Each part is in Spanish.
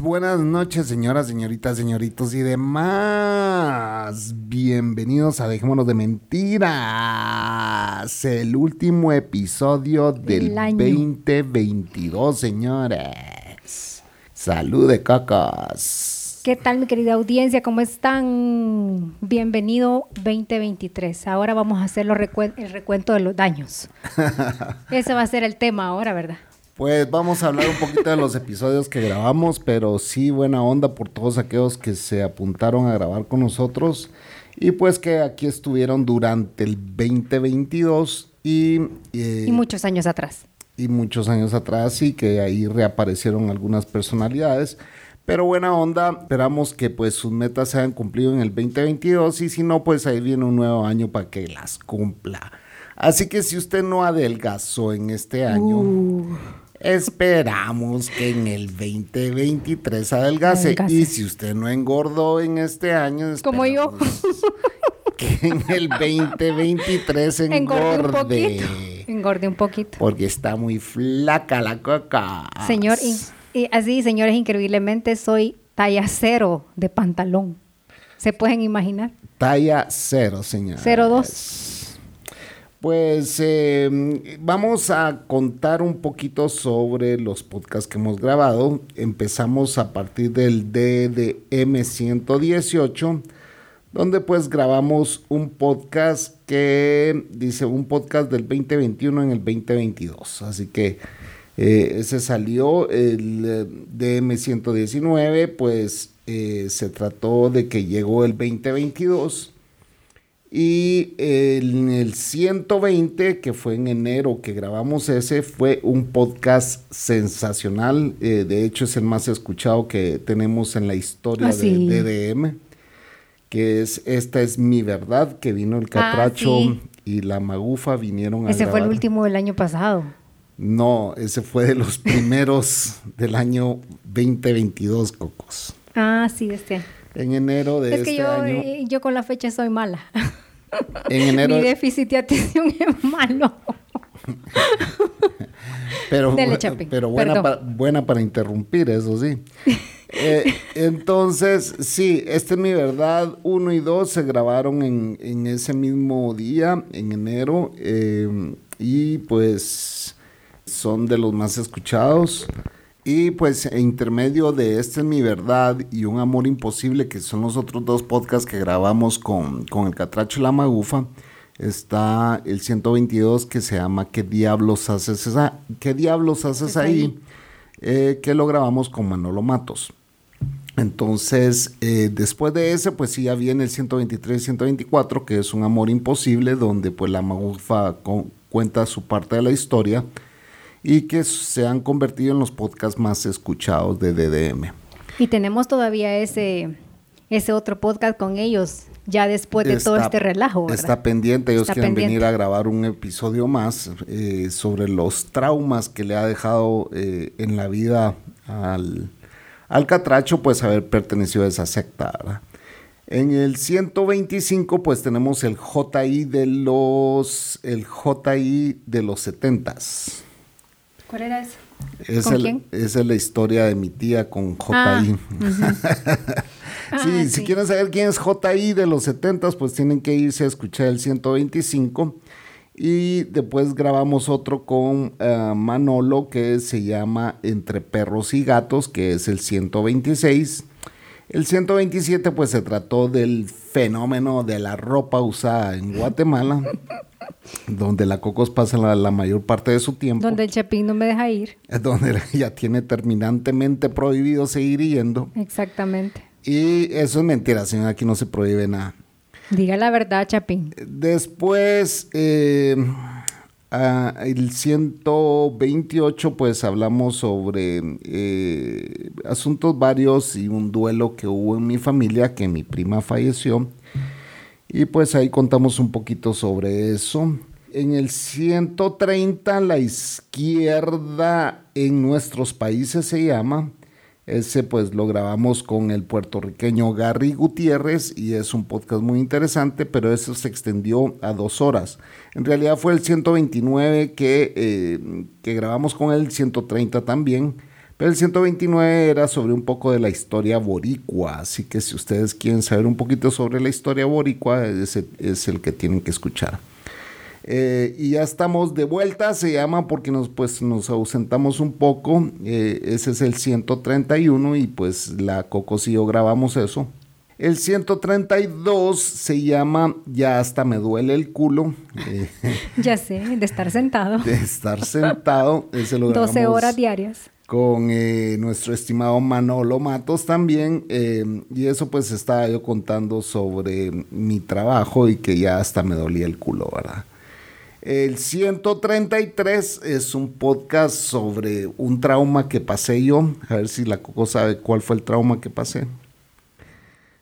Buenas noches, señoras, señoritas, señoritos y demás. Bienvenidos a Dejémonos de Mentiras. El último episodio del 2022, señores. Salud de cacas. ¿Qué tal mi querida audiencia? ¿Cómo están? Bienvenido 2023. Ahora vamos a hacer el recuento de los daños. Ese va a ser el tema ahora, ¿verdad? Pues vamos a hablar un poquito de los episodios que grabamos, pero sí buena onda por todos aquellos que se apuntaron a grabar con nosotros y pues que aquí estuvieron durante el 2022 y... Eh, y muchos años atrás. Y muchos años atrás y que ahí reaparecieron algunas personalidades. Pero buena onda, esperamos que pues sus metas se hayan cumplido en el 2022 y si no, pues ahí viene un nuevo año para que las cumpla. Así que si usted no adelgazó en este año, uh. Esperamos que en el 2023 adelgace. Y si usted no engordó en este año, como yo, que en el 2023 engorde. un poquito. Engorde un poquito. Porque está muy flaca la coca. Señor, y así, señores, increíblemente soy talla cero de pantalón. ¿Se pueden imaginar? Talla cero, señor. Cero dos. Pues em, vamos a contar un poquito sobre los podcasts que hemos grabado. Empezamos a partir del DDM 118, donde pues grabamos un podcast que dice un podcast del 2021 en el 2022. Así que eh, ese salió el eh, DM119, pues eh, se trató de que llegó el 2022. Y en el 120, que fue en enero que grabamos ese, fue un podcast sensacional. de hecho, es el más escuchado que tenemos en la historia ah, de DDM. Que es Esta es mi verdad, que vino el ah, Catracho y la Magufa vinieron a Ese fue el último del año pasado. No, ese fue de los primeros del año 2022, Cocos. Ah, sí, este. En enero de este año. Es que yo con la fecha soy mala. En enero. Mi déficit de atención es malo. pero pero buena, buena para interrumpir, eso sí. Eh, entonces, sí, este es mi verdad. Uno y dos se grabaron en, ese mismo día, en enero. Eh, y pues son de los más escuchados. Y pues en intermedio de Este es mi verdad y Un amor imposible, que son los otros dos podcasts que grabamos con, el Catracho y la Magufa, está el 122 que se llama ¿Qué diablos haces, esa, ¿qué diablos haces ahí? Eh, que lo grabamos con Manolo Matos. Entonces, eh, después de ese, pues sí, ya viene el 123 y 124, que es un amor imposible, donde pues la Magufa cuenta su parte de la historia y que se han convertido en los podcasts más escuchados de DDM. Y tenemos todavía ese, ese otro podcast con ellos, ya después de todo este relajo. ¿verdad? Está pendiente, ellos quieren venir a grabar un episodio más eh, sobre los traumas que le ha dejado eh, en la vida al, al Catracho, pues haber pertenecido a esa secta. En el 125 pues tenemos el JI de los el JI de los 70s. ¿Cuál era ese? Es ¿Con quién? Esa es la historia de mi tía con JI. Ah, sí, ah, si quieren saber quién es JI de los 70, pues tienen que irse a escuchar el 125. Y después grabamos otro con eh, Manolo que se llama Entre Perros y Gatos, que es el 126. El 127 pues se trató del fenómeno de la ropa usada en Guatemala, donde la Cocos pasa la, mayor parte de su tiempo. Donde el Chapín no me deja ir. Donde ya tiene terminantemente prohibido seguir yendo. Exactamente. Y eso es mentira, señora, aquí no se prohíbe nada. Diga la verdad, Chapín. Después... Eh, Ah, el 128, pues hablamos sobre eh, asuntos varios y un duelo que hubo en mi familia, que mi prima falleció. Y pues ahí contamos un poquito sobre eso. En el 130, la izquierda en nuestros países se llama. Ese pues lo grabamos con el puertorriqueño Gary Gutiérrez y es un podcast muy interesante, pero eso se extendió a dos horas. En realidad fue el 129 que, eh, que grabamos con el 130 también, pero el 129 era sobre un poco de la historia boricua, así que si ustedes quieren saber un poquito sobre la historia boricua, ese es el que tienen que escuchar. Eh, y ya estamos de vuelta, se llama porque nos, pues, nos ausentamos un poco. Eh, ese es el 131 y pues la Coco y yo grabamos eso. El 132 se llama Ya hasta me duele el culo. Eh, ya sé, de estar sentado. De estar sentado. Ese lo 12 horas diarias. Con nuestro estimado Manolo Matos también. y eso pues estaba yo contando sobre mi trabajo y que ya hasta me dolía el culo, ¿verdad? El 133 es un podcast sobre un trauma que pasé yo. A ver si la Coco sabe cuál fue el trauma que pasé.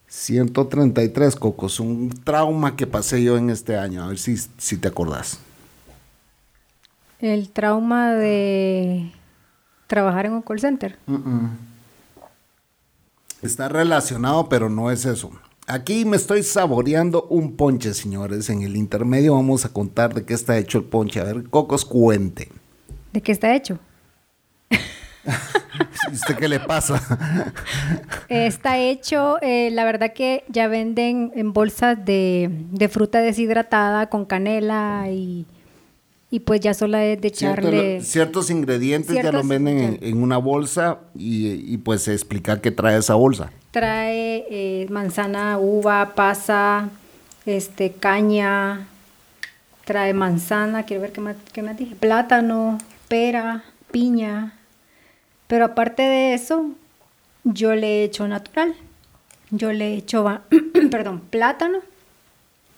133, Coco, es un trauma que pasé yo en este año. A ver si, si te acordás. El trauma de trabajar en un call center. Está relacionado, pero no es eso. Aquí me estoy saboreando un ponche, señores. En el intermedio vamos a contar de qué está hecho el ponche. A ver, Cocos, cuente. ¿De qué está hecho? ¿Usted qué le pasa? Está hecho, eh, la verdad que ya venden en bolsas de, fruta deshidratada con canela y, pues ya solo es de echarle... ciertos ingredientes ya lo venden en, una bolsa y, y pues se explica qué trae esa bolsa trae eh, manzana, uva, pasa, este, caña, trae manzana, quiero ver qué más, qué más dije, plátano, pera, piña. Pero aparte de eso, yo le he hecho natural. Yo le he hecho, perdón, plátano,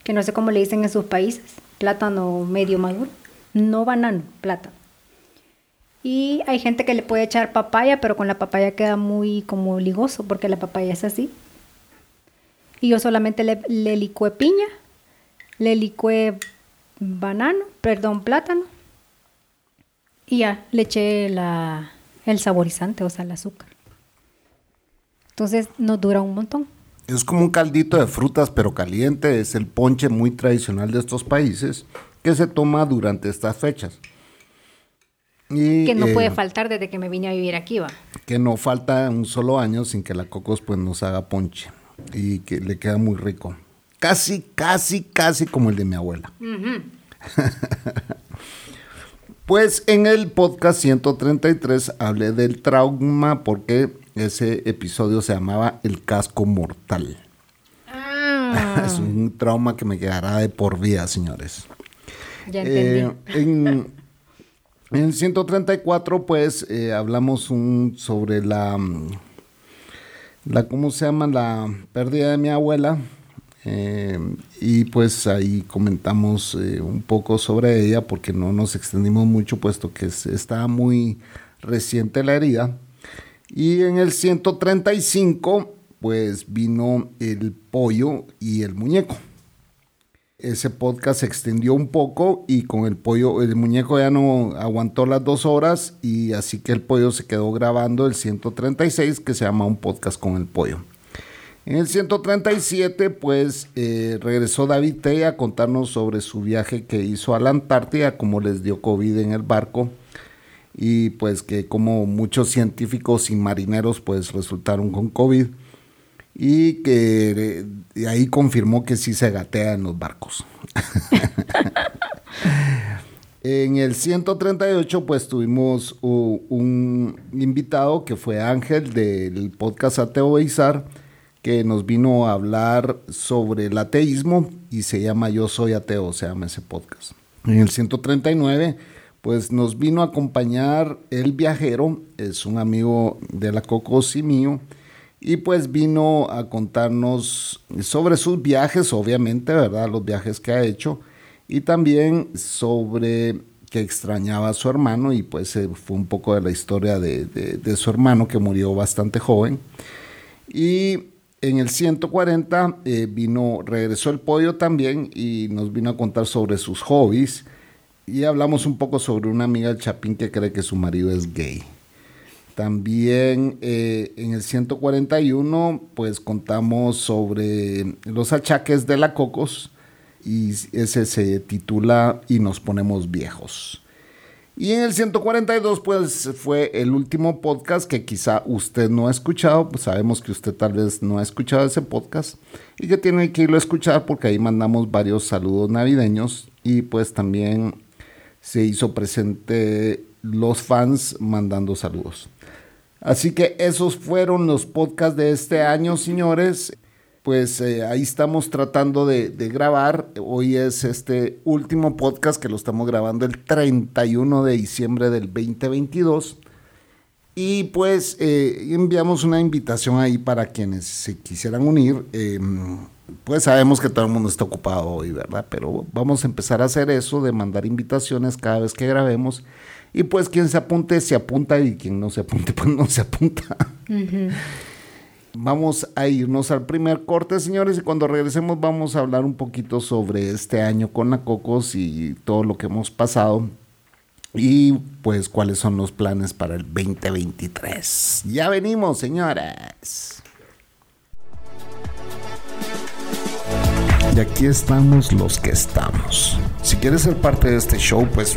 que no sé cómo le dicen en sus países, plátano medio maduro, no banano, plátano. Y hay gente que le puede echar papaya, pero con la papaya queda muy como ligoso, porque la papaya es así. Y yo solamente le, le licué piña, le licué banano, perdón, plátano. Y ya, le eché el saborizante, o sea, el azúcar. Entonces nos dura un montón. Es como un caldito de frutas, pero caliente. Es el ponche muy tradicional de estos países que se toma durante estas fechas que no puede eh, faltar desde que me vine a vivir aquí, va. Que no falta un solo año sin que la Cocos pues nos haga ponche y que le queda muy rico. Casi, casi, casi como el de mi abuela. pues en el podcast 133 hablé del trauma porque ese episodio se llamaba El casco mortal. Ah. es un trauma que me quedará de por vida, señores. Entendí. Eh, en el 134, pues, eh, hablamos un, sobre la, mm, la, ¿cómo se llama? La pérdida de mi abuela. Eh, y pues ahí comentamos un poco sobre ella porque no nos extendimos mucho puesto que estaba muy reciente la herida. Y en el 135 pues vino el pollo y el muñeco ese podcast se extendió un poco y con el pollo, el muñeco ya no aguantó las dos horas y así que el pollo se quedó grabando el 136 que se llama un podcast con el pollo. En el 137 pues eh, regresó David T a contarnos sobre su viaje que hizo a la Antártida, cómo les dio COVID en el barco y pues que como muchos científicos y marineros pues resultaron con COVID y que ahí confirmó que sí se gatea en los barcos. En el 138 pues tuvimos un invitado que fue Ángel del podcast Ateo Beizar que nos vino a hablar sobre el ateísmo y se llama Yo Soy Ateo, se llama ese podcast. En el 139 pues nos vino a acompañar el viajero, es un amigo de la Cocos y mío, y pues vino a contarnos sobre sus viajes, obviamente, ¿verdad? Los viajes que ha hecho y también sobre que extrañaba a su hermano y pues eh, fue un poco de la historia de, su hermano que murió bastante joven. Y en el 140 eh, vino, regresó el podio también y nos vino a contar sobre sus hobbies y hablamos un poco sobre una amiga del Chapín que cree que su marido es gay. También eh, en el 141 pues contamos sobre los achaques de la cocos y ese se titula Y nos ponemos viejos. Y en el 142 pues fue el último podcast que quizá usted no ha escuchado, pues sabemos que usted tal vez no ha escuchado ese podcast y que tiene que irlo a escuchar porque ahí mandamos varios saludos navideños y pues también se hizo presente los fans mandando saludos. Así que esos fueron los podcasts de este año, señores pues eh, ahí estamos tratando de, grabar. Hoy es este último podcast que lo estamos grabando el 31 de diciembre del 2022. Y pues eh, enviamos una invitación ahí para quienes se quisieran unir. Em, pues sabemos que todo el mundo está ocupado hoy, ¿verdad? Pero vamos a empezar a hacer eso de mandar invitaciones cada vez que grabemos. Y pues quien se apunte, se apunta y quien no se apunte, pues no se apunta. Vamos a irnos al primer corte, señores, y cuando regresemos vamos a hablar un poquito sobre este año con la Cocos y todo lo que hemos pasado y pues cuáles son los planes para el 2023. Ya venimos, señores. Y aquí estamos los que estamos. Si quieres ser parte de este show, pues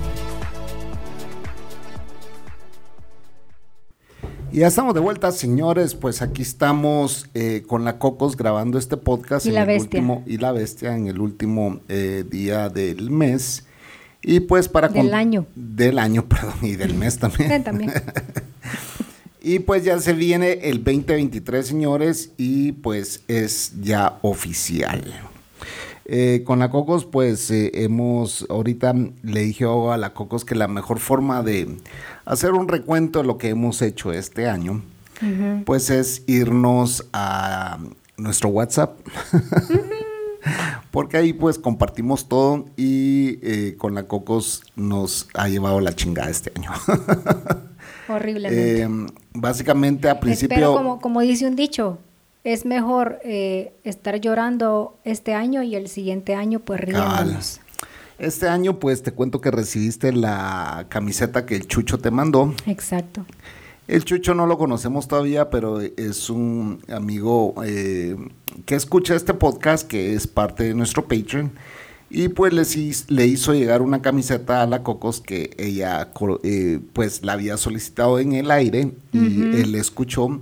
Y ya estamos de vuelta, señores. Pues aquí estamos eh, con la Cocos grabando este podcast. Y la bestia. y la bestia en el último eh, día del mes. Y pues para... Del año. Del año, perdón, y del mes también. también. y pues ya se viene el 2023, señores, y pues es ya oficial. Eh, con la Cocos, pues hemos, ahorita le dije a la Cocos que la mejor forma de hacer un recuento de lo que hemos hecho este año, pues es irnos a nuestro WhatsApp. Porque ahí pues compartimos todo y eh, con la Cocos nos ha llevado la chingada este año. Horriblemente. Em, básicamente a principio... Pero como, como dice un dicho, es mejor eh, estar llorando este año y el siguiente año pues riéndonos. Este año, pues te cuento que recibiste la camiseta que el Chucho te mandó. Exacto. El Chucho no lo conocemos todavía, pero es un amigo eh, que escucha este podcast, que es parte de nuestro Patreon. Y pues le, hizo llegar una camiseta a la Cocos que ella eh, pues la había solicitado en el aire y él escuchó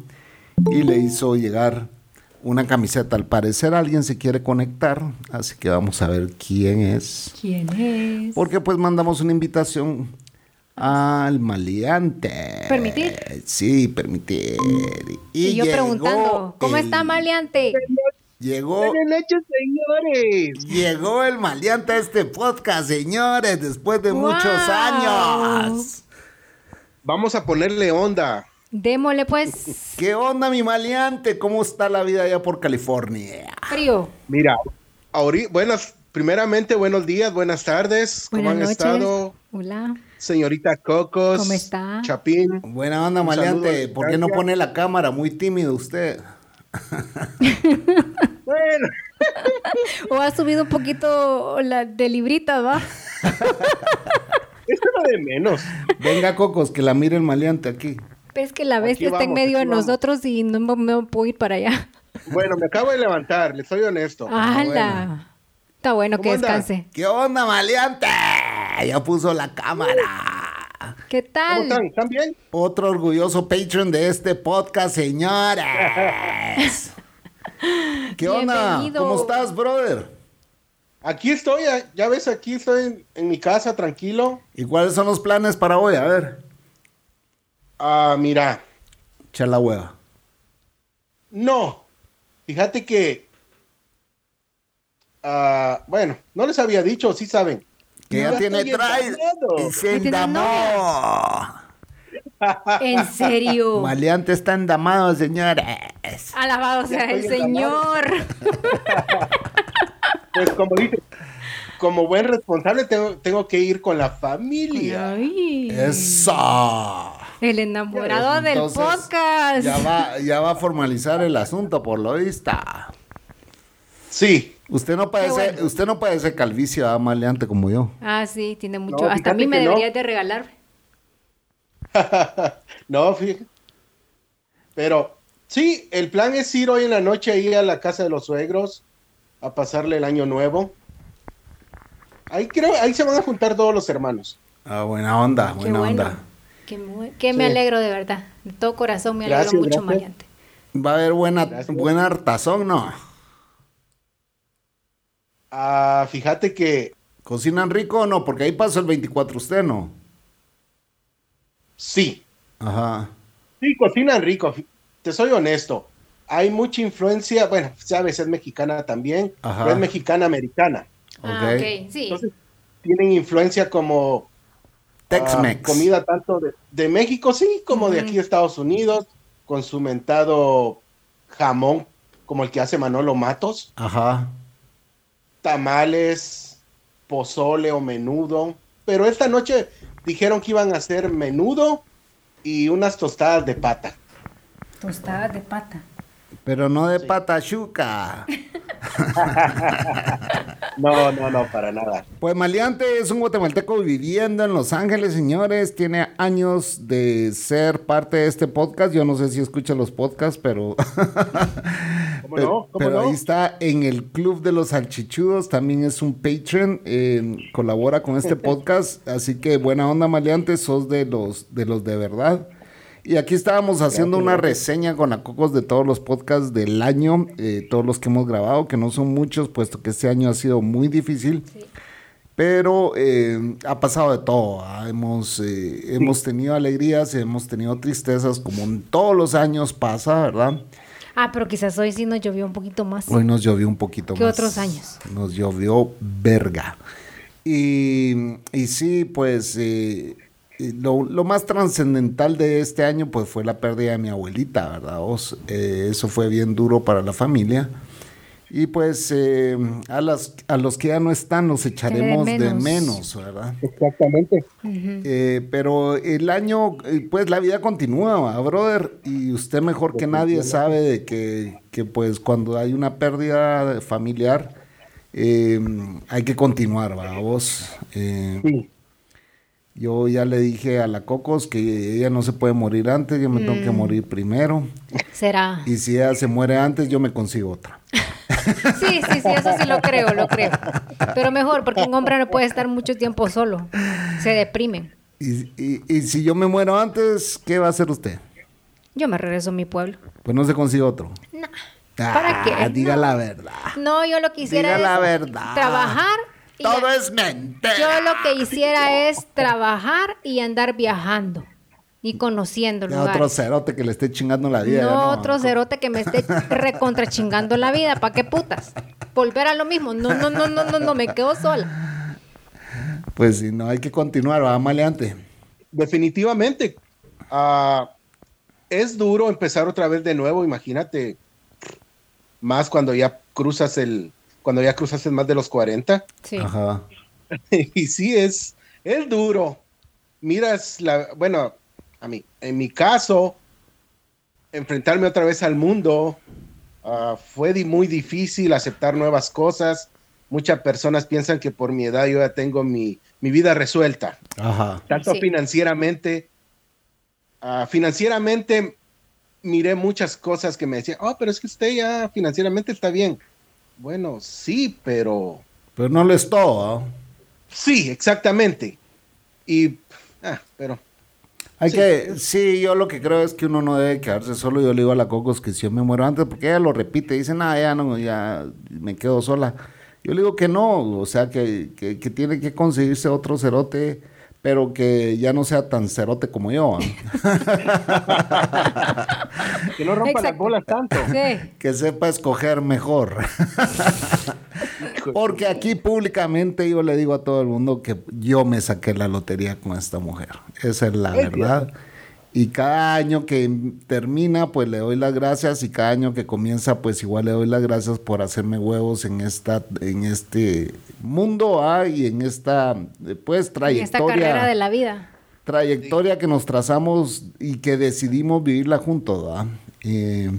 y le hizo llegar una camiseta. Al parecer alguien se quiere conectar, así que vamos a ver quién es. ¿Quién es? Porque pues mandamos una invitación al maleante. ¿Permitir? Sí, permitir. Y, yo preguntando, ¿cómo está maleante? Llegó. Buenas noches, señores. Llegó el maleante a este podcast, señores, después de muchos años. Vamos a ponerle onda. Démosle pues. ¿Qué onda, mi maleante? ¿Cómo está la vida allá por California? Frío. Mira, ahorita, buenas, primeramente, buenos días, buenas tardes. ¿Cómo han estado? Hola. Señorita Cocos. ¿Cómo está? Chapín. Buena onda, maleante. ¿Por qué no pone la cámara? Muy tímido usted. bueno. o ha subido un poquito la de librita, ¿va? Esto no de menos. Venga, Cocos, que la mire el maleante aquí. Pero es que la bestia está en medio de nosotros y no me puedo ir para allá. Bueno, me acabo de levantar, le soy honesto. ¡Hala! Está bueno que descanse. ¿Qué onda, maleante? Ya puso la cámara. ¿Qué tal? ¿Cómo están? ¿Están bien? Otro orgulloso patron de este podcast, señores. ¿Qué onda? ¿Cómo estás, brother? Aquí estoy, ya ves, aquí estoy en, mi casa, tranquilo. ¿Y cuáles son los planes para hoy? A ver. Ah, mira. Echar la hueva. No. Fíjate que. Ah, bueno, no les había dicho, sí saben. Que ya, tiene traje y se endamó. ¿En serio? Maleante está endamado, señores. Alabado sea el Señor. pues como dice, como buen responsable tengo, que ir con la familia. Eso. El enamorado del podcast. Ya va, ya va a formalizar el asunto, por lo vista. Sí. Usted no parece, usted no calvicie, ah, maleante como yo. Ah, sí, tiene mucho. Hasta a mí me deberías de regalar. no, fíjate. Pero sí, el plan es ir hoy en la noche ahí a la casa de los suegros a pasarle el año nuevo. Ahí creo, ahí se van a juntar todos los hermanos. Ah, buena onda, buena onda. Que, me alegro de verdad. De todo corazón me alegro mucho, Maleante. Va a haber buena, buena hartazón, ¿no? Ah, fíjate que. ¿Cocinan rico o no? Porque ahí pasó el 24 usted, ¿no? Sí. Ajá. Sí, cocinan rico. Te soy honesto. Hay mucha influencia, bueno, sabes, es mexicana también, pero es mexicana-americana. Ah, ok, sí. Entonces, tienen influencia como Tex-Mex. Ah, comida tanto de, México, sí, como de aquí de Estados Unidos, con su mentado jamón, como el que hace Manolo Matos. Ajá tamales, pozole o menudo. Pero esta noche dijeron que iban a hacer menudo y unas tostadas de pata. Tostadas de pata. Pero no de pata chuca. no, no, no, para nada. Pues Maleante es un guatemalteco viviendo en Los Ángeles, señores. Tiene años de ser parte de este podcast. Yo no sé si escucha los podcasts, pero. ¿Cómo no? pero ahí está en el Club de los Salchichudos. También es un patron. Eh, colabora con este podcast. Así que buena onda, Maleante. Sos de los de, los de verdad. Y aquí estábamos haciendo una reseña con la Cocos de todos los podcasts del año, eh, todos los que hemos grabado, que no son muchos, puesto que este año ha sido muy difícil. Pero eh, ha pasado de todo. ¿ah? Hemos, eh, hemos tenido alegrías, hemos tenido tristezas, como en todos los años pasa, ¿verdad? Ah, pero quizás hoy sí nos llovió un poquito más. Hoy nos llovió un poquito más. Que otros años. Nos llovió verga. Y, y sí, pues lo, más trascendental de este año pues fue la pérdida de mi abuelita, ¿verdad? Eh, eso fue bien duro para la familia. Y pues eh, a, las, a los que ya no están los echaremos de menos, ¿verdad? Exactamente. Eh, pero el año, pues la vida continúa, brother, y usted mejor que nadie sabe de que, que pues cuando hay una pérdida familiar hay que continuar, ¿verdad? Vos. sí. Yo ya le dije a la Cocos que ella no se puede morir antes, yo me tengo que mm. morir primero. Será. Y si ella se muere antes, yo me consigo otra. sí, sí, sí, eso sí lo creo, lo creo. Pero mejor, porque un hombre no puede estar mucho tiempo solo. Se deprime. Y, si yo me muero antes, ¿qué va a hacer usted? Yo me regreso a mi pueblo. Pues no se consigue otro. No. ¿Para qué? Ah, diga la verdad. No, yo lo quisiera diga la verdad. trabajar todo es mente. Yo lo que hiciera es trabajar y andar viajando y conociendo lugares. otro cerote que le esté chingando la vida. No, otro cerote que me esté recontra chingando la vida. ¿Para qué putas? Volver a lo mismo. No, no, no, no, no, no, me quedo sola. Pues si no, hay que continuar, va maleante. Definitivamente. Ah, es duro empezar otra vez de nuevo, imagínate. Más cuando ya cruzas el, cuando ya cruzaste más de los 40. Sí. Ajá. y sí, es, es duro. Miras la, bueno, a mí, en mi caso, enfrentarme otra vez al mundo ah, fue muy difícil aceptar nuevas cosas. Muchas personas piensan que por mi edad yo ya tengo mi, vida resuelta. Ajá. Tanto financieramente ah, financieramente miré muchas cosas que me decían, oh, pero es que usted ya financieramente está bien. Bueno, sí, pero... Pero no le es todo. Sí, exactamente. Y, ah, pero... Hay que, sí, yo lo que creo es que uno no debe quedarse solo. Yo le digo a la Cocos que si yo me muero antes, porque ella lo repite, dice, nada, ya no, ya me quedo sola. Yo le digo que no, o sea, que, que, que tiene que conseguirse otro cerote pero que ya no sea tan cerote como yo. que no rompa las bolas tanto. Que sepa escoger mejor. Porque aquí públicamente yo le digo a todo el mundo que yo me saqué la lotería con esta mujer. Esa es la verdad. Y cada año que termina, pues le doy las gracias y cada año que comienza, pues igual le doy las gracias por hacerme huevos en esta, en este mundo ¿ah? y en esta, pues, trayectoria. En esta carrera de la vida. Trayectoria que nos trazamos y que decidimos vivirla juntos, ¿ah? Eh,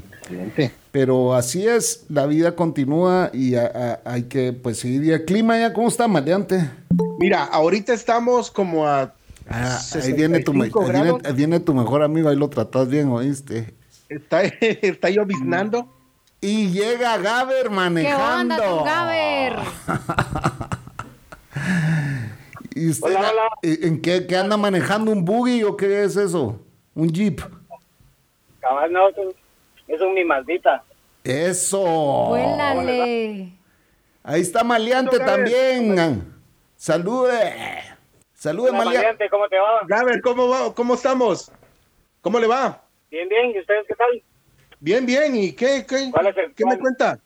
pero así es, la vida continúa y hay que, pues, seguir. ¿Y el clima ya cómo está, maleante? Mira, ahorita estamos como a Ah, ahí viene tu, viene, tu mejor amigo, ahí lo tratas bien, ¿oíste? Está, está lloviznando. Y llega Gaber manejando. ¿Qué onda Gaber? ¿Y usted ¿En qué, anda manejando? ¿Un buggy o qué es eso? ¿Un jeep? Cabal, no, es un mi maldita. Eso. Vuélale. Ahí está Maleante también. Salude. Saludos, Maliante. ¿Cómo te va? Gaber, ¿cómo va? ¿Cómo estamos? ¿Cómo le va? Bien, bien. ¿Y ustedes qué tal? Bien, bien. ¿Y qué, qué, ¿qué me cuenta?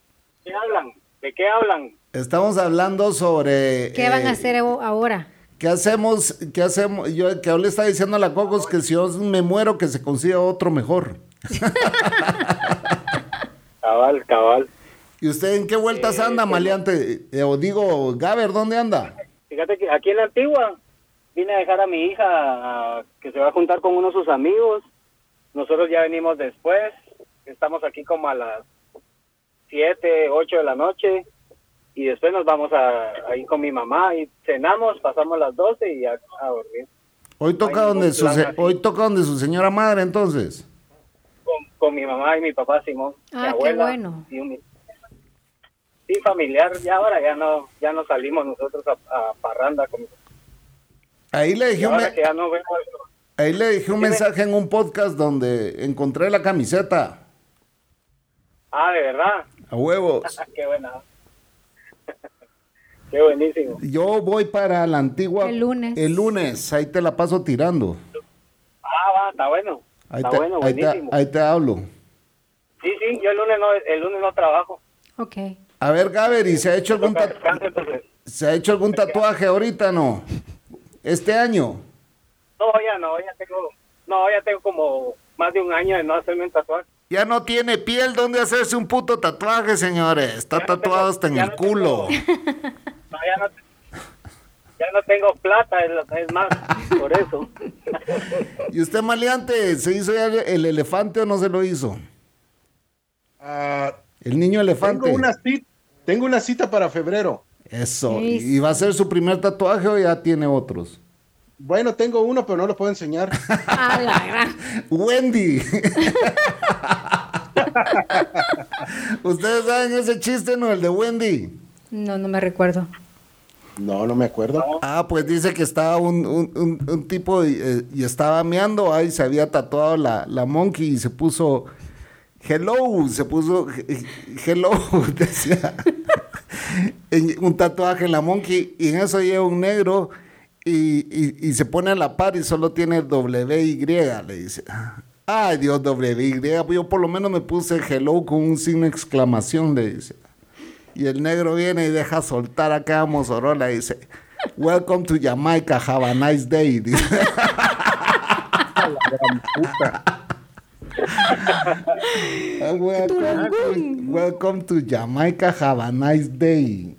¿Qué hablan? ¿De qué hablan? Estamos hablando sobre... ¿Qué van a eh, hacer ahora? ¿Qué hacemos? ¿Qué hacemos? Yo que le está diciendo a la Cocos que si yo me muero que se consiga otro mejor. cabal, cabal. ¿Y usted en qué vueltas anda, eh, Maleante? Eh, o digo, Gaber, ¿dónde anda? Fíjate que aquí en la antigua, vine a dejar a mi hija que se va a juntar con uno de sus amigos. Nosotros ya venimos después. Estamos aquí como a las 7, 8 de la noche. Y después nos vamos a, ir con mi mamá y cenamos, pasamos las 12 y ya a dormir. Hoy toca, donde su, hoy toca donde su señora madre entonces. Con, mi mamá y mi papá Simón. Ah, abuela, qué bueno. sí, familiar. Ya ahora ya no ya no salimos nosotros a, a parranda con Ahí le dije, un, ahí le dije un mensaje en un podcast donde encontré la camiseta. Ah, de verdad. A huevos. Qué buena. Qué buenísimo. Yo voy para la antigua. El lunes. El lunes, ahí te la paso tirando. Ah, va, está bueno. Ahí está te, bueno, buenísimo. Ahí te, hablo. Sí, sí, yo el lunes no, el lunes no trabajo. Ok. A ver, Gaber, ¿y se ha hecho algún, ¿se ha hecho algún tatuaje ahorita no? Este año? No, ya no, ya tengo, no, ya tengo como más de un año de no hacerme un tatuaje. Ya no tiene piel donde hacerse un puto tatuaje, señores. Está tatuado hasta en el culo. no, ya no, ya no tengo plata, es, más, por eso. ¿Y usted, maleante, se hizo ya el elefante o no se lo hizo? Ah, el niño elefante. Tengo una, cita, tengo una cita para febrero. Eso. ¿Y va a ser su primer tatuaje o ya tiene otros? Bueno, tengo uno, pero no lo puedo enseñar. Wendy. ¿Ustedes saben ese chiste, no? El de Wendy. No, no me recuerdo. No, no me acuerdo. Ah, pues dice que estaba un, tipo y, eh, y, estaba meando ahí, se había tatuado la, la monkey y se puso hello, se puso hello, decía un tatuaje en la monkey y en eso lleva un negro y, se pone a la par y solo tiene WY, le dice. Ay Dios, WY, yo por lo menos me puse hello con un signo de exclamación, le dice. Y el negro viene y deja soltar acá a Mozorola y dice, Welcome to Jamaica, have a nice day. welcome, to Jamaica, have a nice day.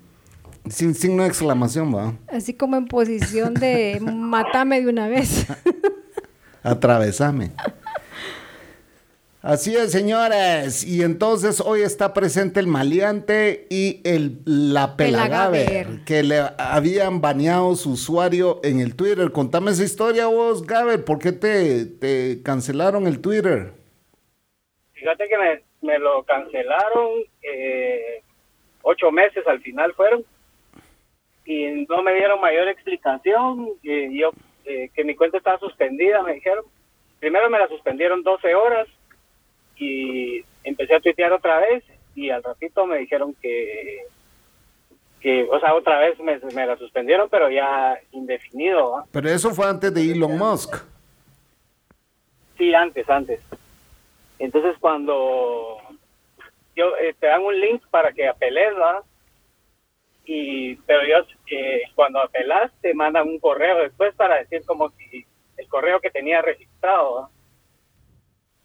Sin signo de exclamación, va. Así como en posición de matame de una vez. Atravesame. Así es, señores. Y entonces hoy está presente el maleante y el la pelagaver, que le habían baneado su usuario en el Twitter. Contame esa historia vos, Gaber. ¿Por qué te, cancelaron el Twitter? Fíjate que me, lo cancelaron eh, ocho meses al final fueron y no me dieron mayor explicación. Y yo eh, que mi cuenta estaba suspendida, me dijeron. Primero me la suspendieron 12 horas y empecé a tuitear otra vez y al ratito me dijeron que, que o sea, otra vez me, la suspendieron, pero ya indefinido. Pero eso fue antes de Elon Musk. Sí, antes, antes. Entonces cuando yo eh, te dan un link para que apeles. Y, pero yo, eh, cuando apelas, te mandan un correo después para decir como si el correo que tenía registrado,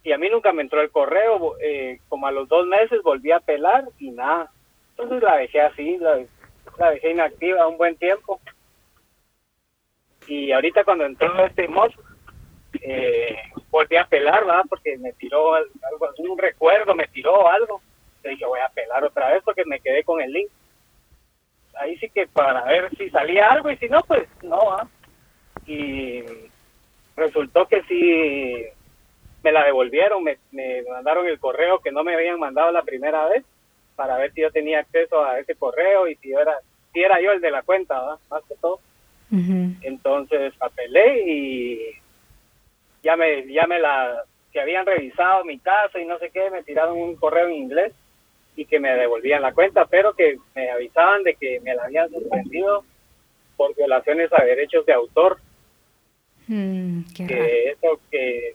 y a mí nunca me entró el correo, eh, como a los dos meses volví a apelar y nada. Entonces la dejé así, la, dejé inactiva un buen tiempo. Y ahorita cuando entró este mod, eh, volví a apelar, ¿verdad? Porque me tiró algo, un recuerdo, me tiró algo. Le dije, voy a apelar otra vez porque me quedé con el link. Ahí sí que para ver si salía algo y si no, pues no, ¿ah? Y resultó que sí me la devolvieron, me, mandaron el correo que no me habían mandado la primera vez para ver si yo tenía acceso a ese correo y si yo era, si era yo el de la cuenta, más que todo. Entonces apelé y ya me, ya me la, que habían revisado mi casa y no sé qué, me tiraron un correo en inglés y que me devolvían la cuenta, pero que me avisaban de que me la habían suspendido por violaciones a derechos de autor. Mm, que eso que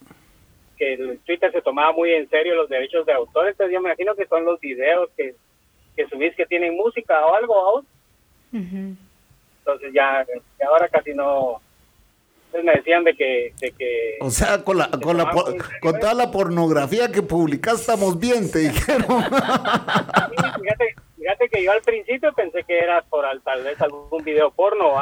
que el Twitter se tomaba muy en serio los derechos de autor, entonces yo me imagino que son los videos que, que subís que tienen música o algo aún. Entonces ya, ahora casi no... Entonces me decían de que... De que o sea, con, la, con, la, con toda la pornografía que publicaste estamos bien, te dijeron. fíjate, fíjate que yo al principio pensé que era por tal vez algún video porno, o,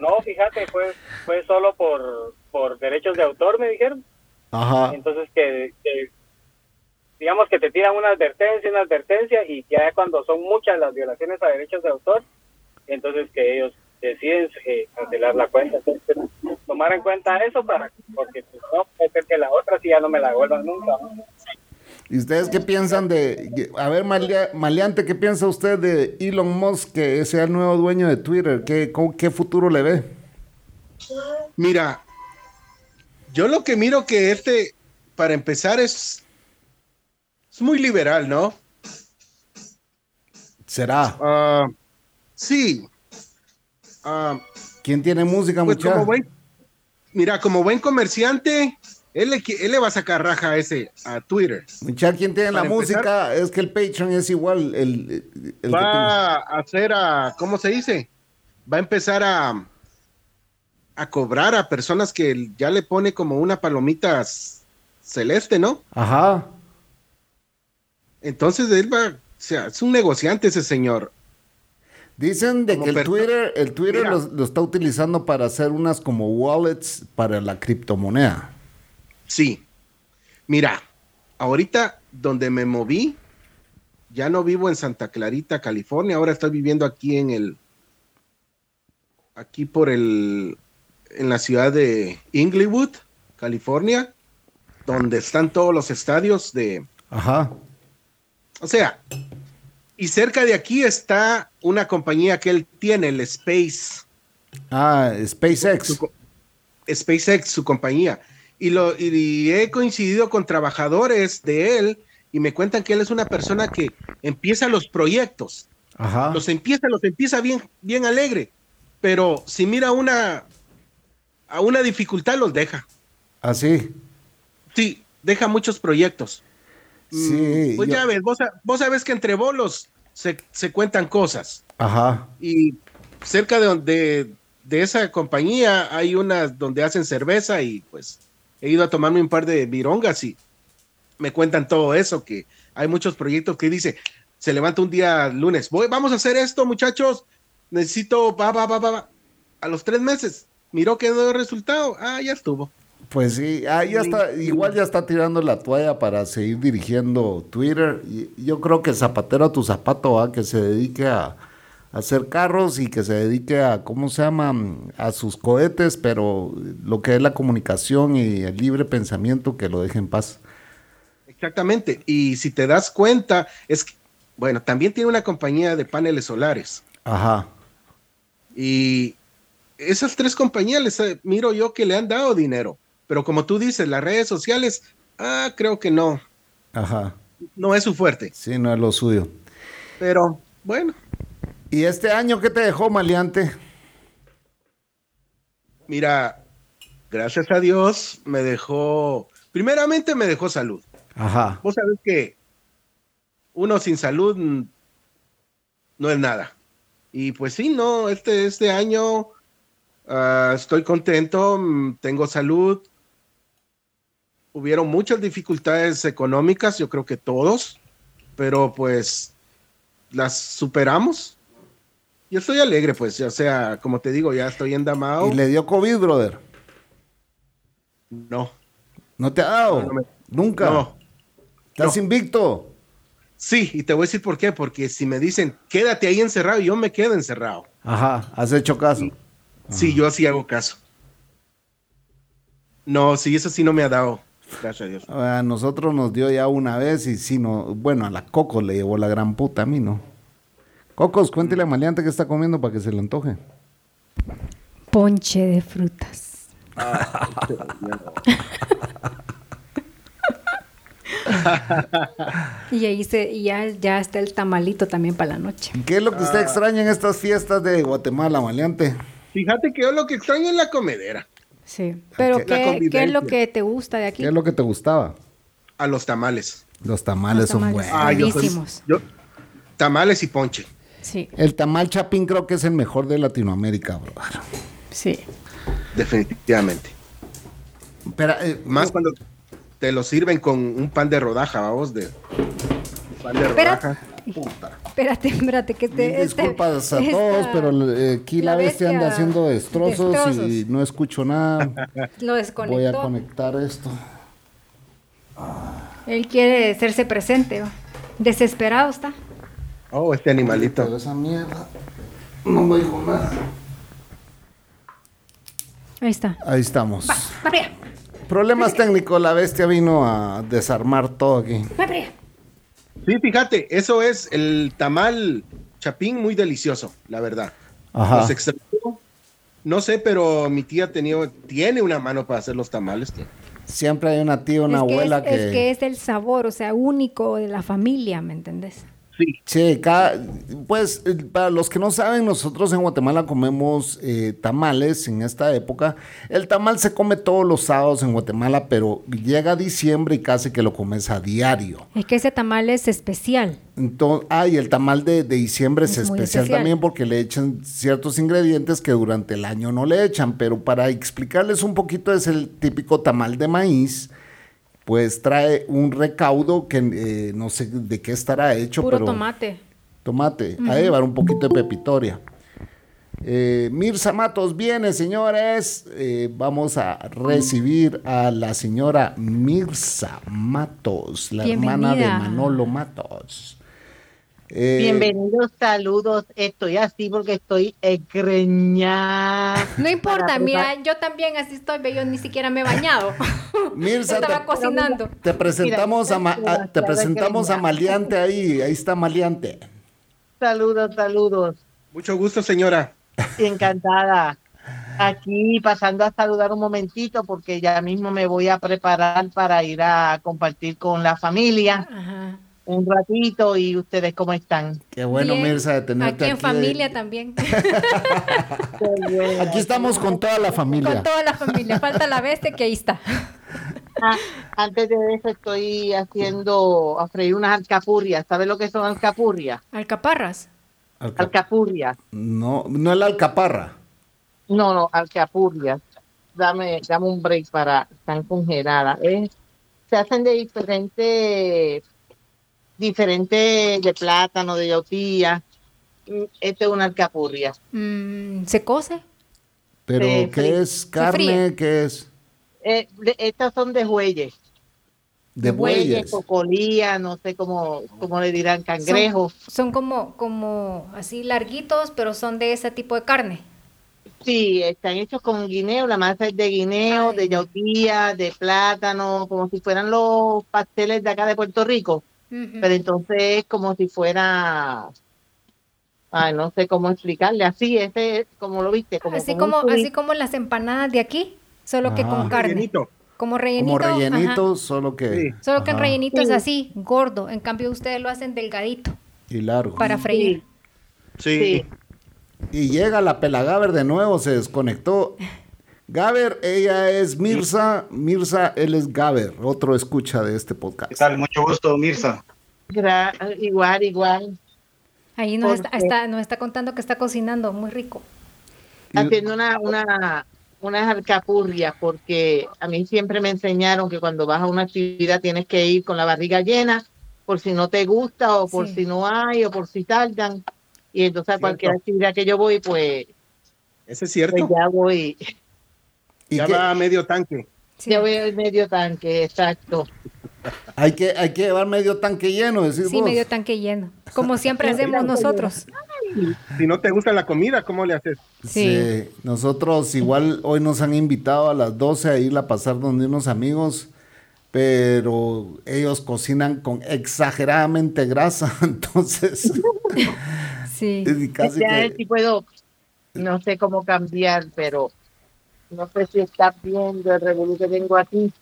no, fíjate, fue, fue solo por por derechos de autor, me dijeron. Ajá. Entonces que, digamos que te tiran una advertencia, una advertencia y ya cuando son muchas las violaciones a derechos de autor, entonces que ellos deciden eh, cancelar la cuenta. Entonces, tomar en cuenta eso para porque pues, no puede ser que la otra sí ya no me la devuelvan nunca. ¿Y ustedes qué piensan de, a ver, Maleante, qué piensa usted de Elon Musk, que sea el nuevo dueño de Twitter? ¿Qué, qué futuro le ve? Mira, yo lo que miro que este, para empezar, es, es muy liberal, ¿no? ¿Será? Ah, sí. Uh, ¿Quién tiene música, pues Mira, como buen comerciante, él le, él le, va a sacar raja a ese, a Twitter. Mucha quien tiene la música, es que el Patreon es igual. El, va a hacer a, ¿cómo se dice? Va a empezar a, a cobrar a personas que ya le pone como una palomita celeste, ¿no? Ajá. Entonces él va, o sea, es un negociante ese señor. Dicen de que el Twitter, el Twitter lo, está utilizando para hacer unas como wallets para la criptomoneda. Sí. Mira, ahorita donde me moví, ya no vivo en Santa Clarita, California, ahora estoy viviendo aquí en el, aquí por el en la ciudad de Inglewood, California, donde están todos los estadios de... Ajá. O sea, y cerca de aquí está una compañía que él tiene, el Space. Ah, SpaceX. SpaceX, su compañía. Y, lo, y he coincidido con trabajadores de él y me cuentan que él es una persona que empieza los proyectos. Ajá. Los empieza, los empieza bien, bien alegre. Pero si mira una, a una dificultad los deja. ¿Así? ¿Ah, sí, deja muchos proyectos. Sí. Mm, pues ya ves, vos, vos, sabes que entre bolos se, cuentan cosas. Ajá. Y cerca de, donde de esa compañía hay unas donde hacen cerveza y pues he ido a tomarme un par de virongas y me cuentan todo eso, que hay muchos proyectos que dice, se levanta un día lunes, voy, vamos a hacer esto muchachos, necesito, va, va, va, va, a los tres meses, miró que no dio resultado, ah, ya estuvo. Pues sí, ah, ya está, igual ya está tirando la toalla para seguir dirigiendo Twitter. yo creo que zapatero a tu zapato, ¿va? que se dedique a, hacer carros y que se dedique a, ¿cómo se llama? A sus cohetes, pero lo que es la comunicación y el libre pensamiento, que lo deje en paz. Exactamente. Y si te das cuenta, es que, bueno, también tiene una compañía de paneles solares. Ajá. Y esas tres compañías les miro yo que le han dado dinero. Pero como tú dices, las redes sociales, ah, creo que no. Ajá. No es su fuerte. Sí, no es lo suyo. Pero bueno. ¿Y este año qué te dejó, Maleante? Mira, gracias a Dios me dejó, primeramente me dejó salud. Ajá. Vos sabés que uno sin salud no es nada. Y pues sí, no, este, este año ah, estoy contento, mm, tengo salud, hubieron muchas dificultades económicas, yo creo que todos, pero pues las superamos. Yo estoy alegre, pues, o sea, como te digo, ya estoy endamado. ¿Y le dio COVID, brother? No. ¿No te ha dado? Nunca. No. ¿Estás invicto? Sí, y te voy a decir por qué, porque si me dicen, quédate ahí encerrado, yo me quedo encerrado. Ajá, has hecho caso. Sí, yo sí hago caso. No, sí, eso sí no me ha dado. Gracias a Dios. A nosotros nos dio ya una vez y sí, no, bueno, a la Coco le llevó la gran puta, a mí no. Cocos, cuéntale a Maleante que está comiendo para que se le antoje. Ponche de frutas. y ahí se, ya, ya está el tamalito también para la noche. ¿Qué es lo que usted ah. extraña en estas fiestas de Guatemala, Maleante? Fíjate que yo lo que extraño es la comedera. Sí, pero ¿qué, ¿qué, es lo que te gusta de aquí? ¿Qué es lo que te gustaba? A los tamales. Los tamales, son buenos. Ah, buenísimos. tamales y ponche. Sí. El tamal chapín creo que es el mejor de Latinoamérica, bro. Sí. Definitivamente. Pero, eh, Más cuando te lo sirven con un pan de rodaja, vamos, de pan de rodaja. Espérate, espérate, que te. Este, disculpas a todos, pero eh, aquí la, bestia, anda haciendo destrozos, y no escucho nada. Lo desconectó. Voy a conectar esto. Él quiere hacerse presente. Desesperado está. Oh, este animalito. esa mierda no me dijo nada. Ahí está. Ahí estamos. Va, Problemas técnicos, la bestia vino a desarmar todo aquí. Sí, fíjate, eso es el tamal chapín muy delicioso, la verdad. Ajá. no sé, pero mi tía tenía, tiene una mano para hacer los tamales. Siempre hay una tía, una abuela que... Es que es el sabor, o sea, único de la familia, ¿me entendés? Sí. pues para los que no saben, nosotros en Guatemala comemos eh, tamales en esta época. El tamal se come todos los sábados en Guatemala, pero llega diciembre y casi que lo comes a diario. Es que ese tamal es especial. Entonces, ah, y el tamal de, diciembre es, especial, también porque le echan ciertos ingredientes que durante el año no le echan, pero para explicarles un poquito es el típico tamal de maíz pues trae un recaudo que eh, no sé de qué estará hecho. Puro tomate. Tomate. A llevar un poquito de pepitoria. Eh, Mirza Matos viene, señores. Eh, vamos a recibir a la señora Mirza Matos, la hermana de Manolo Matos. Eh, Bienvenidos, saludos. Estoy así porque estoy ecreñada. No importa, mira, yo también así estoy, yo ni siquiera me he bañado. Mirza, estaba te, cocinando. Te presentamos a, te presentamos a Maleante ahí, ahí está Maleante. Saludos, saludos. Mucho gusto, señora. Encantada. Aquí pasando a saludar un momentito porque ya mismo me voy a preparar para ir a compartir con la familia. Ajá un ratito y ustedes cómo están. Qué bueno, Mirza, de tenerte aquí. en familia también. aquí estamos con toda la familia. Con toda la familia. Falta la bestia que ahí está. Ah, antes de eso estoy haciendo a freír unas alcapurrias. ¿Sabes lo que son alcapurrias? Alcaparras. alcapurrias. No, no es la alcaparra. No, no, alcapurrias. Dame, dame un break para están congeladas. se hacen de diferentes diferente de plátano, de yautía. Este es una alcapurria. Mm, ¿Se cose? ¿Pero qué es? ¿Carne? ¿Qué es? Eh, estas son de bueyes. De bueyes. cocolía, no sé cómo, cómo le dirán, cangrejos. Son, como, como así larguitos, pero son de ese tipo de carne. Sí, están hechos con guineo, la masa es de guineo, de yautía, de plátano, como si fueran los pasteles de acá de Puerto Rico. Pero entonces es como si fuera, ay, no sé cómo explicarle, así, este, como lo viste, como así como, así como las empanadas de aquí, solo que con carne. Como rellenito. Como rellenito, solo que. Solo que el rellenito es así, gordo. En cambio, ustedes lo hacen delgadito. Y largo. Para freír. Sí. Y llega la Pelagaber de nuevo, se desconectó. Gaber, ella es Mirza. Mirza, él es Gaber, otro escucha de este podcast. ¿Qué tal? Mucho gusto, Mirza. igual, igual. Ahí nos está, nos está contando que está cocinando, muy rico. Haciendo una, una, unas alcapurrias, porque a mí siempre me enseñaron que cuando vas a una actividad tienes que ir con la barriga llena, por si no te gusta, o por si no hay, o por si tardan. Y entonces a cualquier actividad que yo voy, pues... ¿Ese es cierto? Pues ya voy... ya va a medio tanque. Ya voy a medio tanque, exacto. Hay que, hay que llevar medio tanque lleno, decir Sí, medio tanque lleno. Como siempre hacemos nosotros. Si no te gusta la comida, ¿cómo le haces? Sí. Nosotros igual hoy nos han invitado a las 12 a ir a pasar donde unos amigos, pero ellos cocinan con exageradamente grasa, entonces... sí. Casi que... puedo, no sé cómo cambiar, pero no sé si estás viendo el revolú que tengo aquí.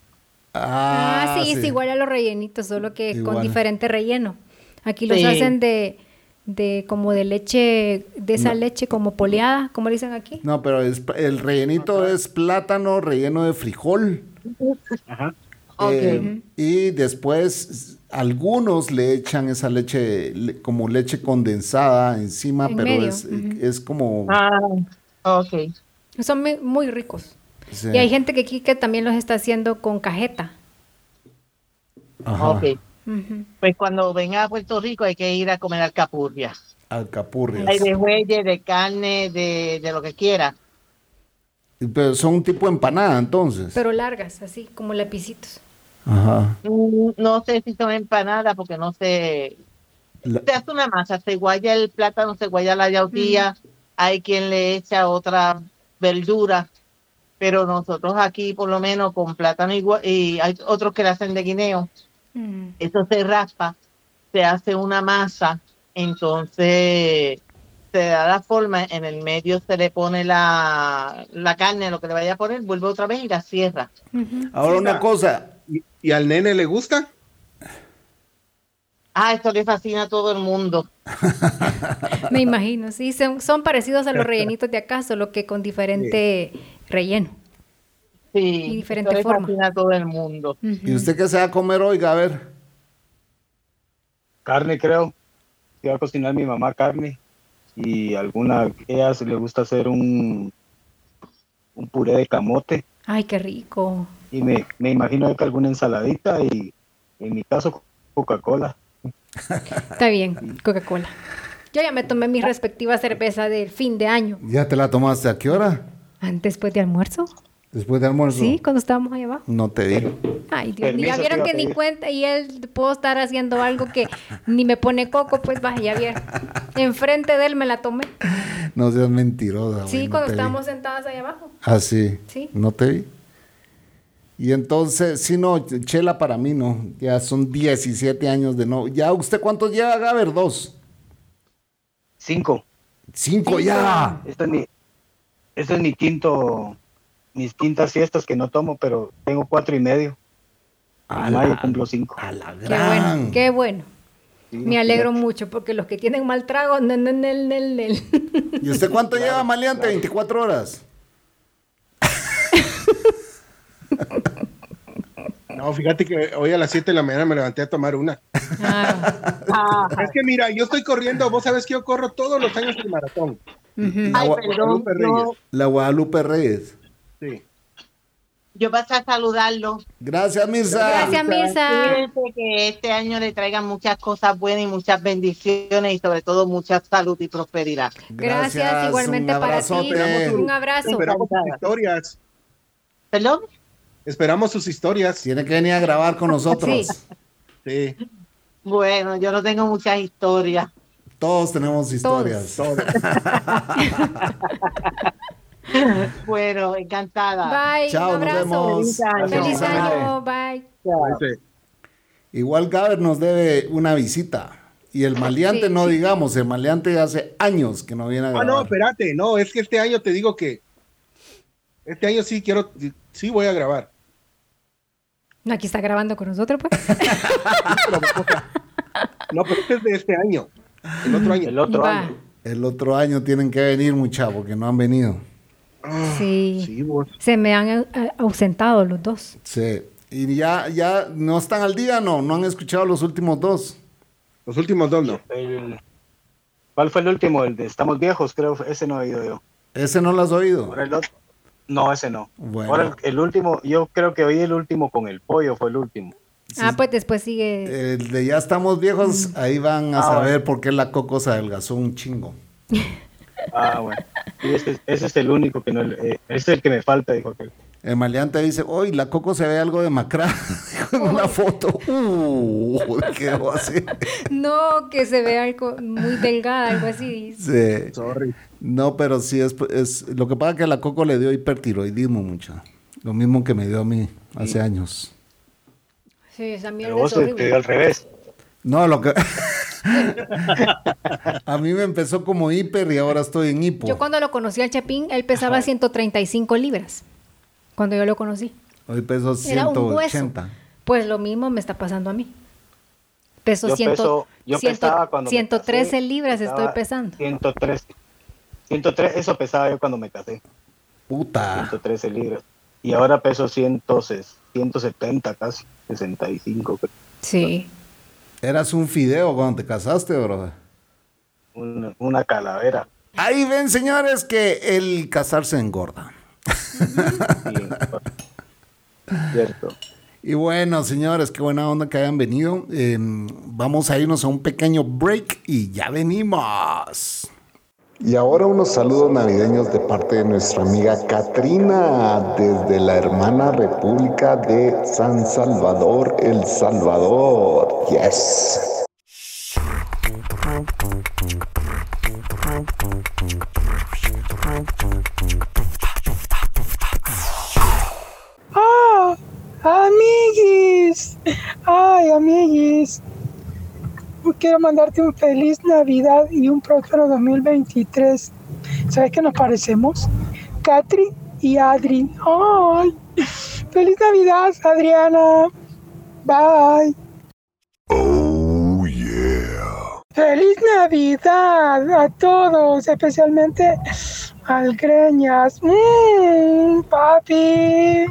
Ah, sí, es igual a los rellenitos, solo que con diferente relleno. Aquí los hacen de, de como de leche, de esa leche como poleada, como dicen aquí. No, pero es, el rellenito es plátano relleno de frijol. Ajá. Eh, y después algunos le echan esa leche como leche condensada encima, pero es, es, como... Ah, ok. Son muy ricos. Y hay gente que aquí que también los está haciendo con cajeta. Ajá. Ok. Pues cuando venga a Puerto Rico hay que ir a comer alcapurrias. Alcapurrias. Hay de huelle, de carne, de, de lo que quiera. Pero son un tipo de empanada entonces. Pero largas, así, como lapicitos. Ajá. Mm, no sé si son empanadas porque no sé. Se hace una masa, se guaya el plátano, se guaya la yautía. Hay quien le echa otra verdura pero nosotros aquí por lo menos con plátano igual, y hay otros que le hacen de guineo, mm. eso se raspa, se hace una masa, entonces se da la forma, en el medio se le pone la, la carne, lo que le vaya a poner, vuelve otra vez y la cierra. Ahora una cosa. ¿Y, al nene le gusta? Ah, esto le fascina a todo el mundo. Me imagino, sí, son, son parecidos a los rellenitos de acá, solo que con diferente relleno. Sí, y diferente forma. a todo el mundo. ¿Y usted qué se va a comer hoy, a ver? Carne, creo. Iba a cocinar mi mamá carne y alguna, ella se le gusta hacer un, un puré de camote. Ay, qué rico. Y me, me imagino que alguna ensaladita y en mi caso Coca-Cola. Está bien, Coca-Cola. Yo ya me tomé mi respectiva cerveza del fin de año. ¿Ya te la tomaste a qué hora? Después de almuerzo. Después de almuerzo. Sí, cuando estábamos ahí abajo. No te digo. Ay, Dios mío, ya vieron que ni cuenta y él puedo estar haciendo algo que ni me pone coco, pues vaya, ya vieron. Enfrente de él me la tomé. No seas mentirosa. Sí, cuando estábamos sentadas ahí abajo. Ah, sí. Sí. No te vi. Y entonces, sí, no, chela para mí no. Ya son 17 años de no. ¿Ya usted cuántos lleva, Gaber? Dos. Cinco. Cinco, ya. Este es mi, este es mi quinto mis quintas fiestas que no tomo, pero tengo cuatro y medio. A en mayo cumplo cinco. A la gran. Qué bueno, qué bueno. Me alegro mucho porque los que tienen mal trago, nel, nel, nel, ¿Y usted cuánto lleva maleante? 24 horas. No, fíjate que hoy a las 7 de la mañana me levanté a tomar una. Ah. es que mira, yo estoy corriendo, vos sabes que yo corro todos los años el maratón. la, Guadalupe Reyes. la Guadalupe Reyes. Yo paso a saludarlo. Gracias, Mirza. Gracias, Mirza. que este año le traigan muchas cosas buenas y muchas bendiciones y sobre todo mucha salud y prosperidad. Gracias, igualmente para ti. Un abrazo. Historias. ¿Perdón? Esperamos sus historias. Tiene que venir a grabar con nosotros. Sí. Bueno, yo no tengo muchas historias. Todos tenemos historias. bueno, encantada. Bye. Chao, un abrazo. nos vemos. Feliz año. Bye. Igual Gaber nos debe una visita. Y el maleante, no digamos, el maleante hace años que no viene a grabar. Ah, no, espérate, no, es que este año te digo que este año sí quiero, sí voy a grabar. No, aquí está grabando con nosotros, pues. no, pero este es de este año. El otro año. El otro año. El otro año tienen que venir, muchachos, porque no han venido. Ah, Sí. sí, vos. Se me han eh, ausentado los dos. Sí. Y ya, ya no están al día, no, no han escuchado los últimos dos. Los últimos dos no. El- ¿Cuál fue el último? El de Estamos Viejos, creo. Ese no he oído yo. ¿Ese no lo has oído? El otro- No, ese no. Bueno. Ahora el, el último, yo creo que oí el último con el pollo, fue el último. Ah, pues después sigue. El de ya estamos viejos, ahí van a Ah, saber bueno. por qué la Coco se adelgazó un chingo. Ah, bueno. Y ese, ese es el único que no. eh, ese es el que me falta, dijo aquel. El maleante dice, hoy la Coco se ve algo demacrada en una foto. Uh, quedó así. No, que se vea algo muy delgada, algo así. dice. Sí. Sorry. No, pero sí es, es lo que pasa es que a la Coco le dio hipertiroidismo mucho. Lo mismo que me dio a mí hace años. Sí, esa mierda Pero vos te, te dio horrible. al revés. No, lo que a mí me empezó como hiper y ahora estoy en hipo. Yo cuando lo conocí al Chapín, él pesaba 135 libras. Cuando yo lo conocí. Hoy peso Era un hueso. 180. Pues lo mismo me está pasando a mí. Peso, Yo ciento, peso- yo ciento- pesaba cuando me 113 casé, libras estoy pesando. 103. 103, eso pesaba yo cuando me casé. Puta. 113 libras. Y ahora peso 100, 170 casi, 65. creo. Sí. Eras un fideo cuando te casaste, bro. Una, una calavera. Ahí ven, señores, que el casarse engorda. Sí, cierto. Y bueno, señores, qué buena onda que hayan venido. Eh, vamos a irnos a un pequeño break y ya venimos. Y ahora unos saludos navideños de parte de nuestra amiga Katrina desde la hermana República de San Salvador, El Salvador. Yes. ¡Ah! ¡Amiguis! ¡Ay, amiguis! Quiero mandarte un feliz Navidad y un próspero 2023. ¿Sabes qué nos parecemos? Catri y Adri. ¡Ay! ¡Feliz Navidad, Adriana! Bye. Oh, yeah. ¡Feliz Navidad a todos! Especialmente al Greñas. ¡Mmm, papi!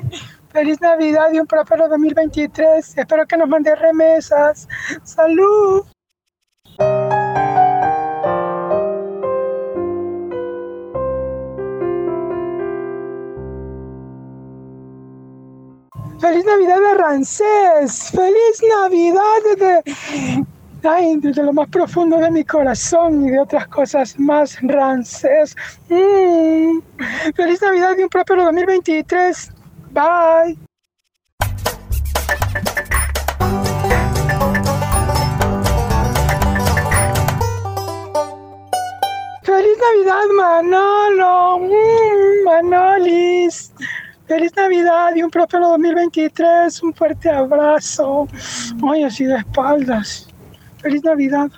¡Feliz Navidad y un próspero 2023! Espero que nos mande remesas. ¡Salud! ¡Feliz Navidad de Rancés! ¡Feliz Navidad desde, ay, desde lo más profundo de mi corazón y de otras cosas más Rancés! Mm. ¡Feliz Navidad y un próspero 2023! ¡Bye! ¡Feliz Navidad, Manolo! Mm, Manolis! ¡Feliz Navidad y un próspero 2023! ¡Un fuerte abrazo! ¡Ay, así de espaldas! ¡Feliz Navidad!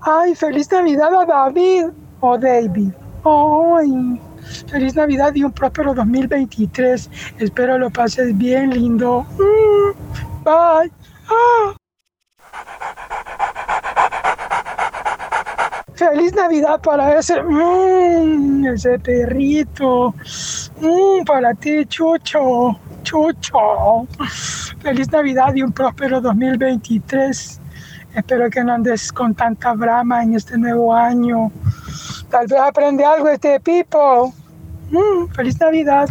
¡Ay, feliz Navidad a David! O David. ¡Ay! Feliz Navidad y un próspero 2023. Espero lo pases bien, lindo. Mm, bye. Ah. Feliz Navidad para ese, mm, ese perrito. Mm, para ti, Chucho. Chucho. Feliz Navidad y un próspero 2023. Espero que no andes con tanta brama en este nuevo año. Tal vez aprende algo este Pipo. Mm, feliz Navidad.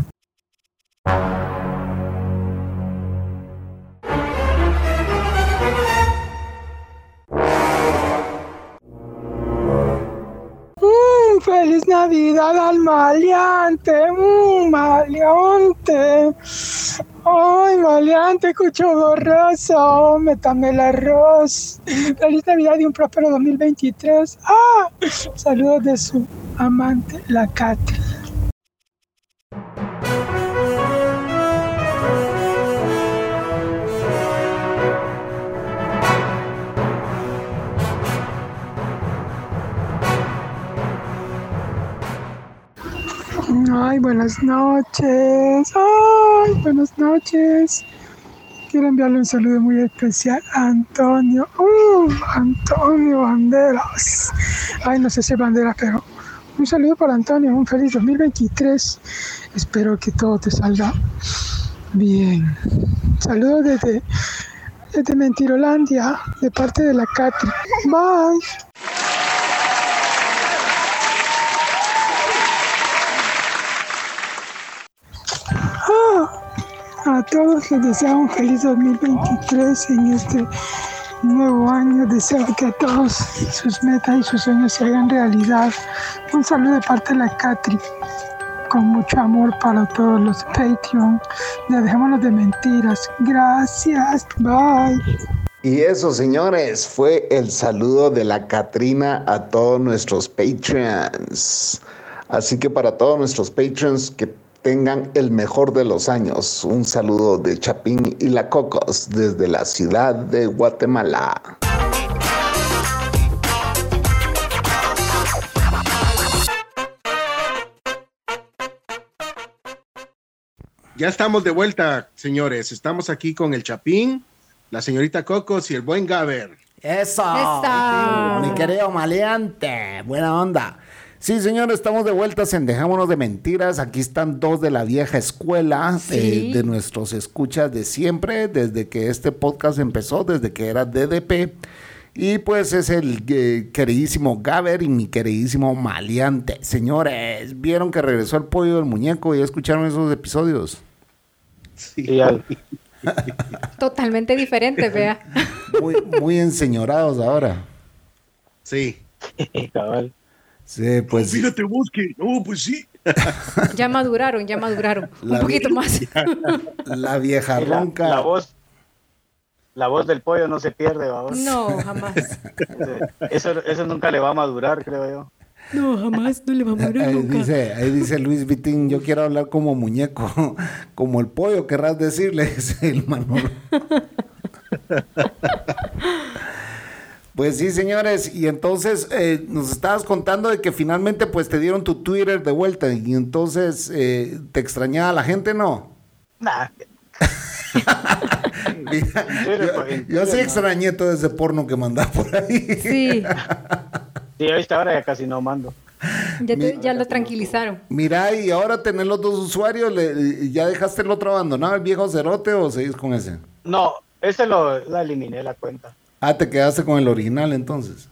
¡Feliz Navidad al maleante! ¡Mmm, maleante! ¡Ay, maleante, cucho borroso! ¡Métame el arroz! ¡Feliz Navidad y un próspero 2023! ¡Ah! Saludos de su amante, la Katy. Ay, buenas noches. Ay, buenas noches. Quiero enviarle un saludo muy especial a Antonio. Uh, Antonio Banderas. Ay, no sé si Banderas, pero un saludo para Antonio. Un feliz 2023. Espero que todo te salga bien. Saludos desde, desde Mentirolandia, de parte de la Catri. Bye. A todos les deseo un feliz 2023 en este nuevo año. Deseo que todos sus metas y sus sueños se hagan realidad. Un saludo de parte de la Catri. Con mucho amor para todos los Patreon. Ya dejémonos de mentiras. Gracias. Bye. Y eso, señores, fue el saludo de la Catrina a todos nuestros Patreons. Así que para todos nuestros Patreons que tengan el mejor de los años. Un saludo de Chapín y la Cocos desde la ciudad de Guatemala. Ya estamos de vuelta, señores. Estamos aquí con el Chapín, la señorita Cocos y el buen Gaber. Eso. Mi querido maleante. Buena onda. Sí, señor, estamos de vuelta en Dejámonos de Mentiras. Aquí están dos de la vieja escuela eh, de nuestros escuchas de siempre, desde que este podcast empezó, desde que era DDP. Y pues es el eh, queridísimo Gaber y mi queridísimo Maleante. Señores, ¿vieron que regresó el pollo del muñeco? ¿Ya escucharon esos episodios? Sí. Totalmente diferente, vea. Muy, muy enseñorados ahora. Sí. Cabal. Sí, pues. fíjate vos que, no, pues sí. ya maduraron, ya maduraron. un poquito más. la vieja ronca. La, voz. La voz del pollo no se pierde, vamos. No, jamás. Eso, eso nunca le va a madurar, creo yo. No, jamás no le va a madurar ahí nunca. Dice, ahí dice Luis Vitín, yo quiero hablar como muñeco, como el pollo, querrás decirle, es el Manolo. Pues sí, señores, y entonces eh, nos estabas contando de que finalmente pues te dieron tu Twitter de vuelta y entonces eh, te extrañaba la gente, ¿no? Nah. yo, sí extrañé todo ese porno que mandaba por ahí. Sí. sí, ahorita ahora ya casi no mando. Ya, ya lo tranquilizaron. Mira, y ahora tener los dos usuarios, ¿ya dejaste el otro abandonado, el viejo cerote, o seguís con ese? No, ese lo la eliminé la cuenta. Ah, te quedaste con el original entonces.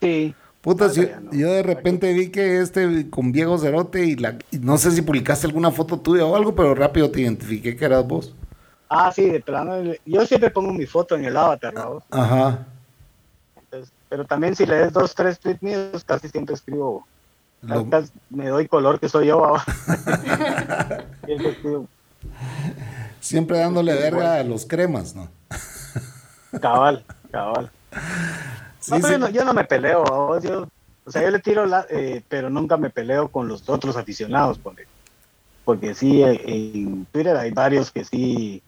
Sí. Puta, yo, de repente vi que este con Diego Cerote y la no sé si publicaste alguna foto tuya o algo, pero rápido te identifiqué que eras vos. Ah, sí, de plano. Yo siempre pongo mi foto en el avatar, ¿no? Ajá. pero también si lees dos, tres tweets míos, casi siempre escribo. me doy color que soy yo. siempre dándole verga a los cremas, ¿no? Cabal. Cabal. yo, no, me peleo, o sea, yo le tiro, la, eh, pero nunca me peleo con los otros aficionados, porque, porque sí, eh, en Twitter hay varios que sí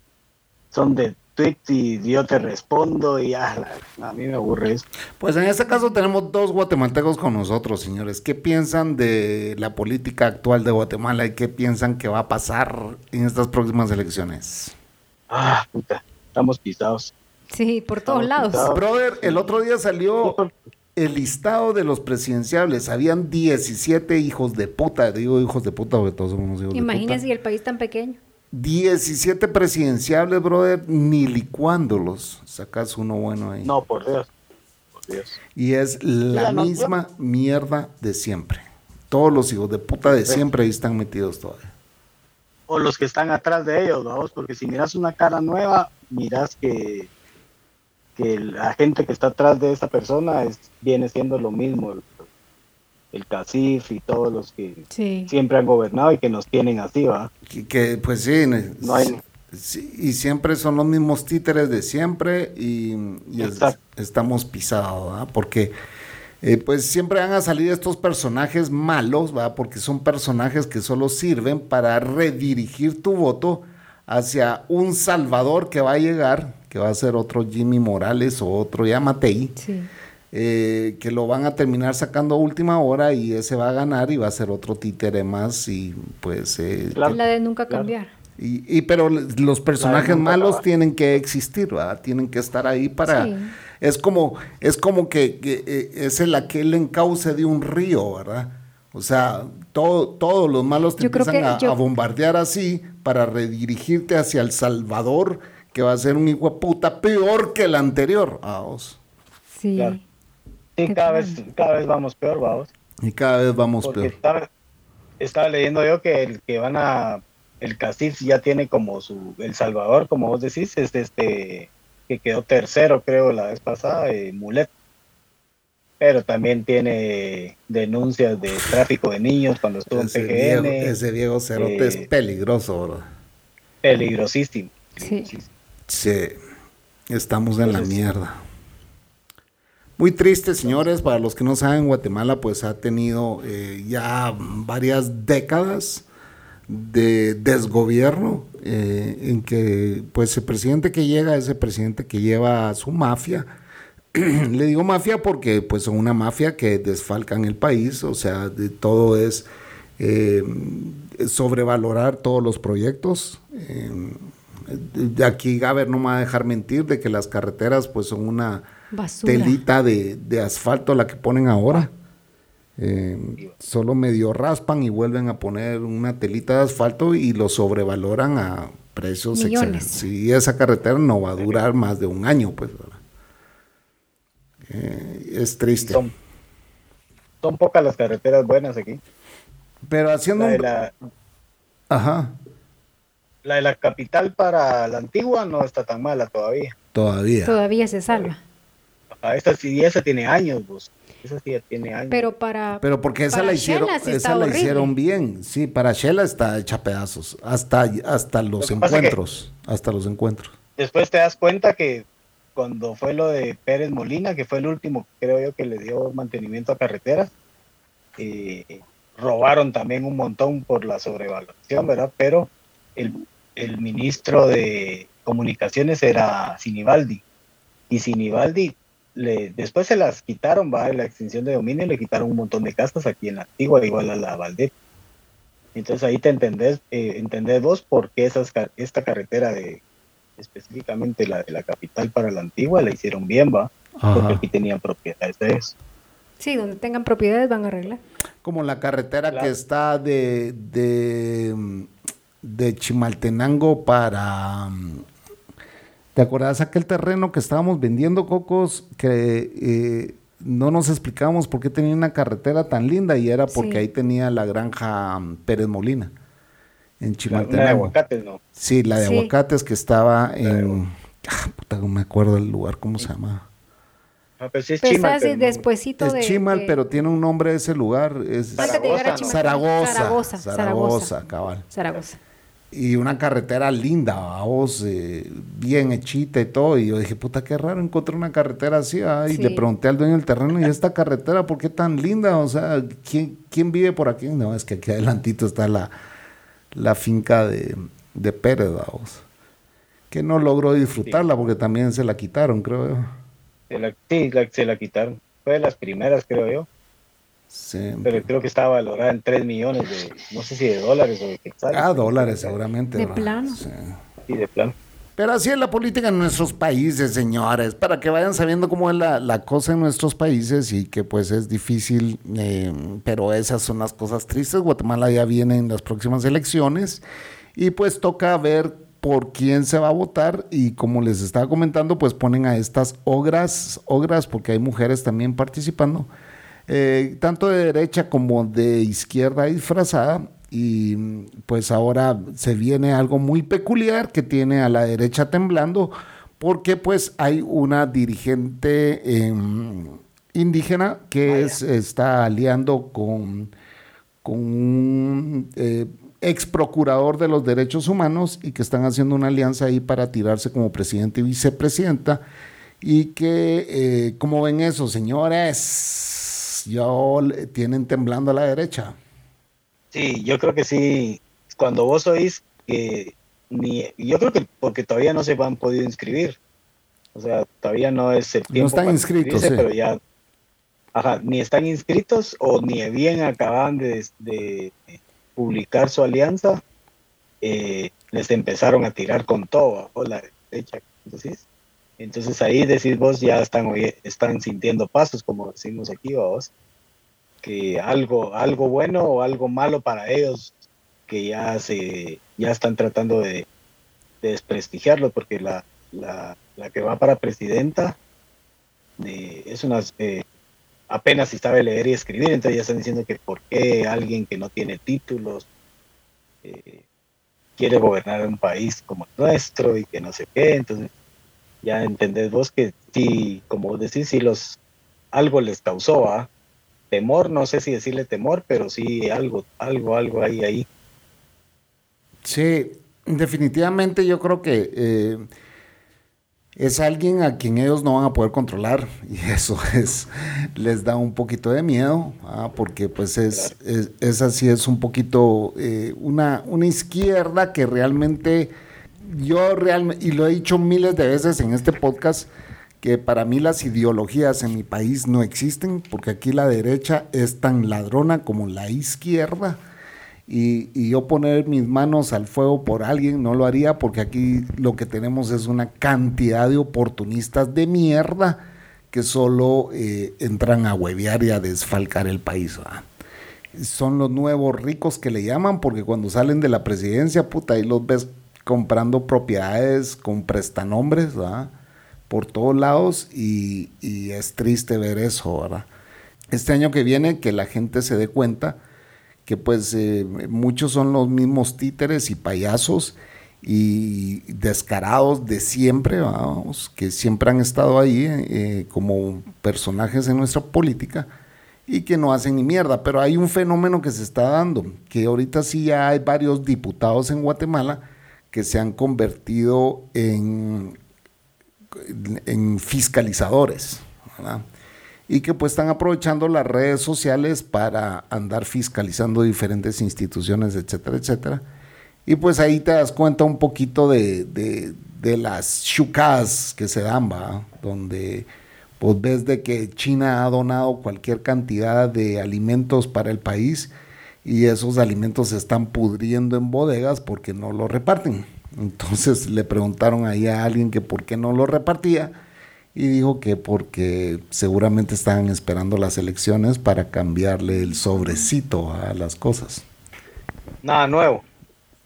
son de tweets y yo te respondo y ah, a mí me aburre eso. Pues en este caso tenemos dos guatemaltecos con nosotros, señores. ¿Qué piensan de la política actual de Guatemala y qué piensan que va a pasar en estas próximas elecciones? Ah, puta, estamos pisados. Sí, por todos lados. Brother, el otro día salió el listado de los presidenciables. Habían 17 hijos de puta. Digo hijos de puta porque todos somos hijos Imagínense el país tan pequeño. 17 presidenciables, brother, ni licuándolos. Sacas uno bueno ahí. No, por Dios. Por Dios. Y es la misma mierda de siempre. Todos los hijos de puta de siempre ahí están metidos todavía. O los que están atrás de ellos, vamos, porque si miras una cara nueva, miras que que la gente que está atrás de esa persona es, viene siendo lo mismo. el CACIF y todos los que siempre han gobernado y que nos tienen así, ¿va? Que, pues sí, y siempre son los mismos títeres de siempre y, estamos pisados, ¿va? Porque eh, pues siempre van a salir estos personajes malos, ¿va? Porque son personajes que solo sirven para redirigir tu voto hacia un salvador que va a llegar, que va a ser otro Jimmy Morales o otro Yamatei. Sí eh, que lo van a terminar sacando a última hora y ese va a ganar y va a ser otro títere más y pues... Eh, la de nunca cambiar. Y, pero los personajes malos tienen que existir, ¿verdad? Tienen que estar ahí para... Es como, es como que, eh, es el aquel encauce de un río, ¿verdad? O sea, todo, todos los malos te empiezan a, bombardear así para redirigirte hacia El Salvador, que va a ser un hijo de puta peor que el anterior. vos Sí. Sí, cada vez, cada vez vamos peor, vamos. Y cada vez vamos peor. Estaba, leyendo yo que el que van a, el Castillo ya tiene como su, El Salvador, como vos decís, es este, que quedó tercero, creo, la vez pasada, eh, Mulet. Pero también tiene denuncias de tráfico de niños cuando estuvo en PGN. ese Diego Cerote es eh, peligroso, bro. Peligrosísimo. Sí. Sí. Estamos en la mierda. Muy triste, señores, para los que no saben, Guatemala pues ha tenido eh, ya varias décadas de desgobierno eh, en que pues el presidente que llega es el presidente que lleva a su mafia. Le digo mafia porque pues son una mafia que desfalcan el país, o sea, de todo es eh, sobrevalorar todos los proyectos. De aquí Gaber no me va a dejar mentir de que las carreteras pues son una telita de, asfalto la que ponen ahora. Eh, solo medio raspan y vuelven a poner una telita de asfalto y lo sobrevaloran a precios excelentes. Y esa carretera no va a durar más de un año, pues. Eh, es triste. Son, pocas las carreteras buenas aquí. Pero haciendo... La Ajá. La de la capital para la antigua no está tan mala todavía. Todavía. Todavía se salva. Esta sí, esa tiene años, pues. Esa sí tiene años. Pero para. Pero porque esa la hicieron, esa la hicieron bien. Sí, para Shela está hecha pedazos. Hasta, hasta los encuentros. Hasta los encuentros. Después te das cuenta que cuando fue lo de Pérez Molina, que fue el último, creo yo, que le dio mantenimiento a carreteras, eh, robaron también un montón por la sobrevaluación, ¿verdad? Pero el, el ministro de comunicaciones era Sinibaldi. Y Sinibaldi después se las quitaron, va, la extinción de dominio, le quitaron un montón de casas aquí en la antigua, igual a la Valdez. Entonces ahí te entendés, eh, entendés vos por qué esas, esta carretera de, específicamente la de la capital para la antigua, la hicieron bien, va, porque aquí tenían propiedades de eso. Sí, donde tengan propiedades van a arreglar. Como la carretera que está de, de, de Chimaltenango para ¿Te acordás aquel terreno que estábamos vendiendo cocos que eh, no nos explicábamos por qué tenía una carretera tan linda y era porque ahí tenía la granja mm, Pérez Molina en Chimaltenango. La, de aguacates, ¿no? Sí, la de aguacates que estaba en ah, puta, no me acuerdo del lugar, ¿cómo se llama? Ah, pues es pues Chimal. es Chimal, pero tiene un nombre ese lugar. Es Zaragoza, Zaragoza, Zaragoza, cabal. Zaragoza y una carretera linda, vos, eh, bien hechita y todo. Y yo dije, puta, qué raro encontré una carretera así. Y le pregunté al dueño del terreno, ¿y esta carretera por qué tan linda? O sea, ¿quién, quién vive por aquí? No, es que aquí adelantito está la, la finca de, de Pérez, vos. Que no logró disfrutarla porque también se la quitaron, creo yo. Sí, se la quitaron. Fue de las primeras, creo yo. Pero creo que estaba valorada en 3 millones de, no sé si de dólares o de quetzales. Ah, dólares seguramente. De plano. Sí. de plano. Pero así es la política en nuestros países, señores, para que vayan sabiendo cómo es la, cosa en nuestros países y que pues es difícil, eh, pero esas son las cosas tristes. Guatemala ya viene en las próximas elecciones y pues toca ver por quién se va a votar y como les estaba comentando, pues ponen a estas ogras, ogras porque hay mujeres también participando eh, tanto de derecha como de izquierda disfrazada. Y pues ahora se viene algo muy peculiar que tiene a la derecha temblando porque pues hay una dirigente indígena que es, está aliando con, con un eh, ex procurador de los derechos humanos y que están haciendo una alianza ahí para tirarse como presidente y vicepresidenta. Y que, eh, ¿cómo ven eso, señores? Ya tienen temblando a la derecha. Sí, yo creo que sí. Cuando vos oís que ni, yo creo que porque todavía no se han podido inscribir. O sea, todavía no es el tiempo. No están inscritos, pero ya. Ajá, ni están inscritos o ni bien acaban de, publicar su alianza, eh, les empezaron a tirar con todo o la derecha. Entonces, ahí decís vos ya están, están sintiendo pasos, como decimos aquí, vos, que algo, algo bueno o algo malo para ellos que ya se ya están tratando de, desprestigiarlo porque la, la, que va para presidenta es una eh, apenas si sabe leer y escribir entonces ya están diciendo que por qué alguien que no tiene títulos eh, quiere gobernar un país como el nuestro y que no sé qué entonces ya entendés vos que sí como decís si los algo les causó temor no sé si decirle temor pero sí algo algo algo ahí ahí. Sí, definitivamente yo creo que eh, es alguien a quien ellos no van a poder controlar. Y eso es les da un poquito de miedo ¿ah? porque pues es, es, así es un poquito eh, una, una izquierda que realmente yo realmente y lo he dicho miles de veces en este podcast que para mí las ideologías en mi país no existen porque aquí la derecha es tan ladrona como la izquierda y, yo poner mis manos al fuego por alguien no lo haría porque aquí lo que tenemos es una cantidad de oportunistas de mierda que solo eh, entran a huevear y a desfalcar el país. Son los nuevos ricos que le llaman porque cuando salen de la presidencia, puta, ahí los ves comprando propiedades con prestanombres, Por todos lados y, es triste ver eso, ¿verdad? Este año que viene que la gente se dé cuenta que pues eh, muchos son los mismos títeres y payasos y descarados de siempre, vamos, que siempre han estado ahí eh, como personajes en nuestra política y que no hacen ni mierda. Pero hay un fenómeno que se está dando, que ahorita sí ya hay varios diputados en Guatemala que se han convertido en, en fiscalizadores. ¿verdad? Y que pues están aprovechando las redes sociales para andar fiscalizando diferentes instituciones, etcétera, etcétera. Y pues ahí te das cuenta un poquito de, de, las chucas que se dan, ¿va? Donde pues ves de que China ha donado cualquier cantidad de alimentos para el país y esos alimentos se están pudriendo en bodegas porque no lo reparten. Entonces le preguntaron ahí a alguien que por qué no lo repartía y dijo que porque seguramente estaban esperando las elecciones para cambiarle el sobrecito a las cosas. Nada nuevo.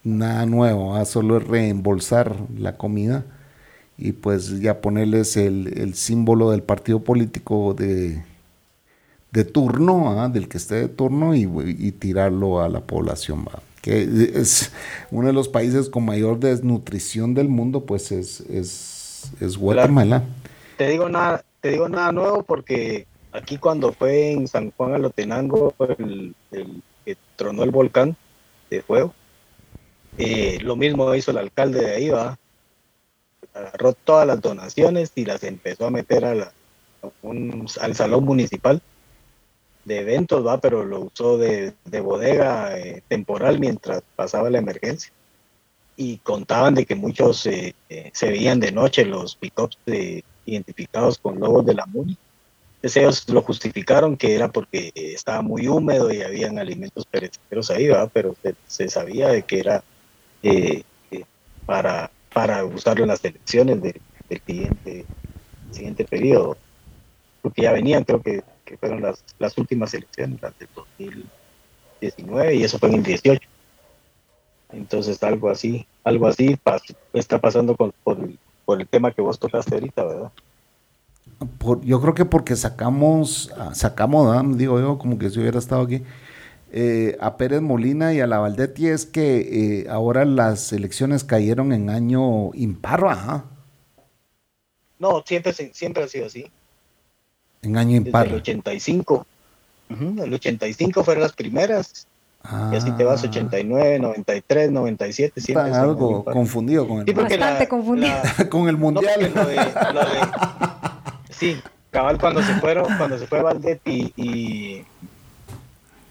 Nada nuevo, a solo es reembolsar la comida y pues ya ponerles el, símbolo del partido político de, de turno, del que esté de turno y, tirarlo a la población. Que es uno de los países con mayor desnutrición del mundo, pues es, es, es Guatemala te digo nada, te digo nada nuevo porque aquí cuando fue en San Juan Alotenango el, el que tronó el volcán de fuego, eh, lo mismo hizo el alcalde de ahí, va, agarró todas las donaciones y las empezó a meter a la, al salón municipal de eventos, va, pero lo usó de, bodega eh, temporal mientras pasaba la emergencia. Y contaban de que muchos eh, se veían de noche los pickups de identificados con logos de la MUNI. ellos lo justificaron que era porque estaba muy húmedo y habían alimentos perecederos ahí, pero se, sabía de que era eh, eh, para, para usarlo en las elecciones del siguiente, siguiente periodo, porque ya venían, creo que, fueron las, las últimas elecciones, las del 2019, y eso fue en el 18. Entonces algo así, algo así está pasando con, por el tema que vos tocaste ahorita, ¿verdad? yo creo que porque sacamos, ah, sacamos, digo yo, como que si hubiera estado aquí, eh, a Pérez Molina y a la Valdetti es que eh, ahora las elecciones cayeron en año impar, No, siempre, siempre ha sido así. En año impar. el 85. el 85 fueron las primeras. Y así te vas 89, 93, 97, siempre. Está algo confundido con el, sí, Bastante confundido. con el mundial. sí, cabal cuando se fueron, cuando se fue Valdetti y,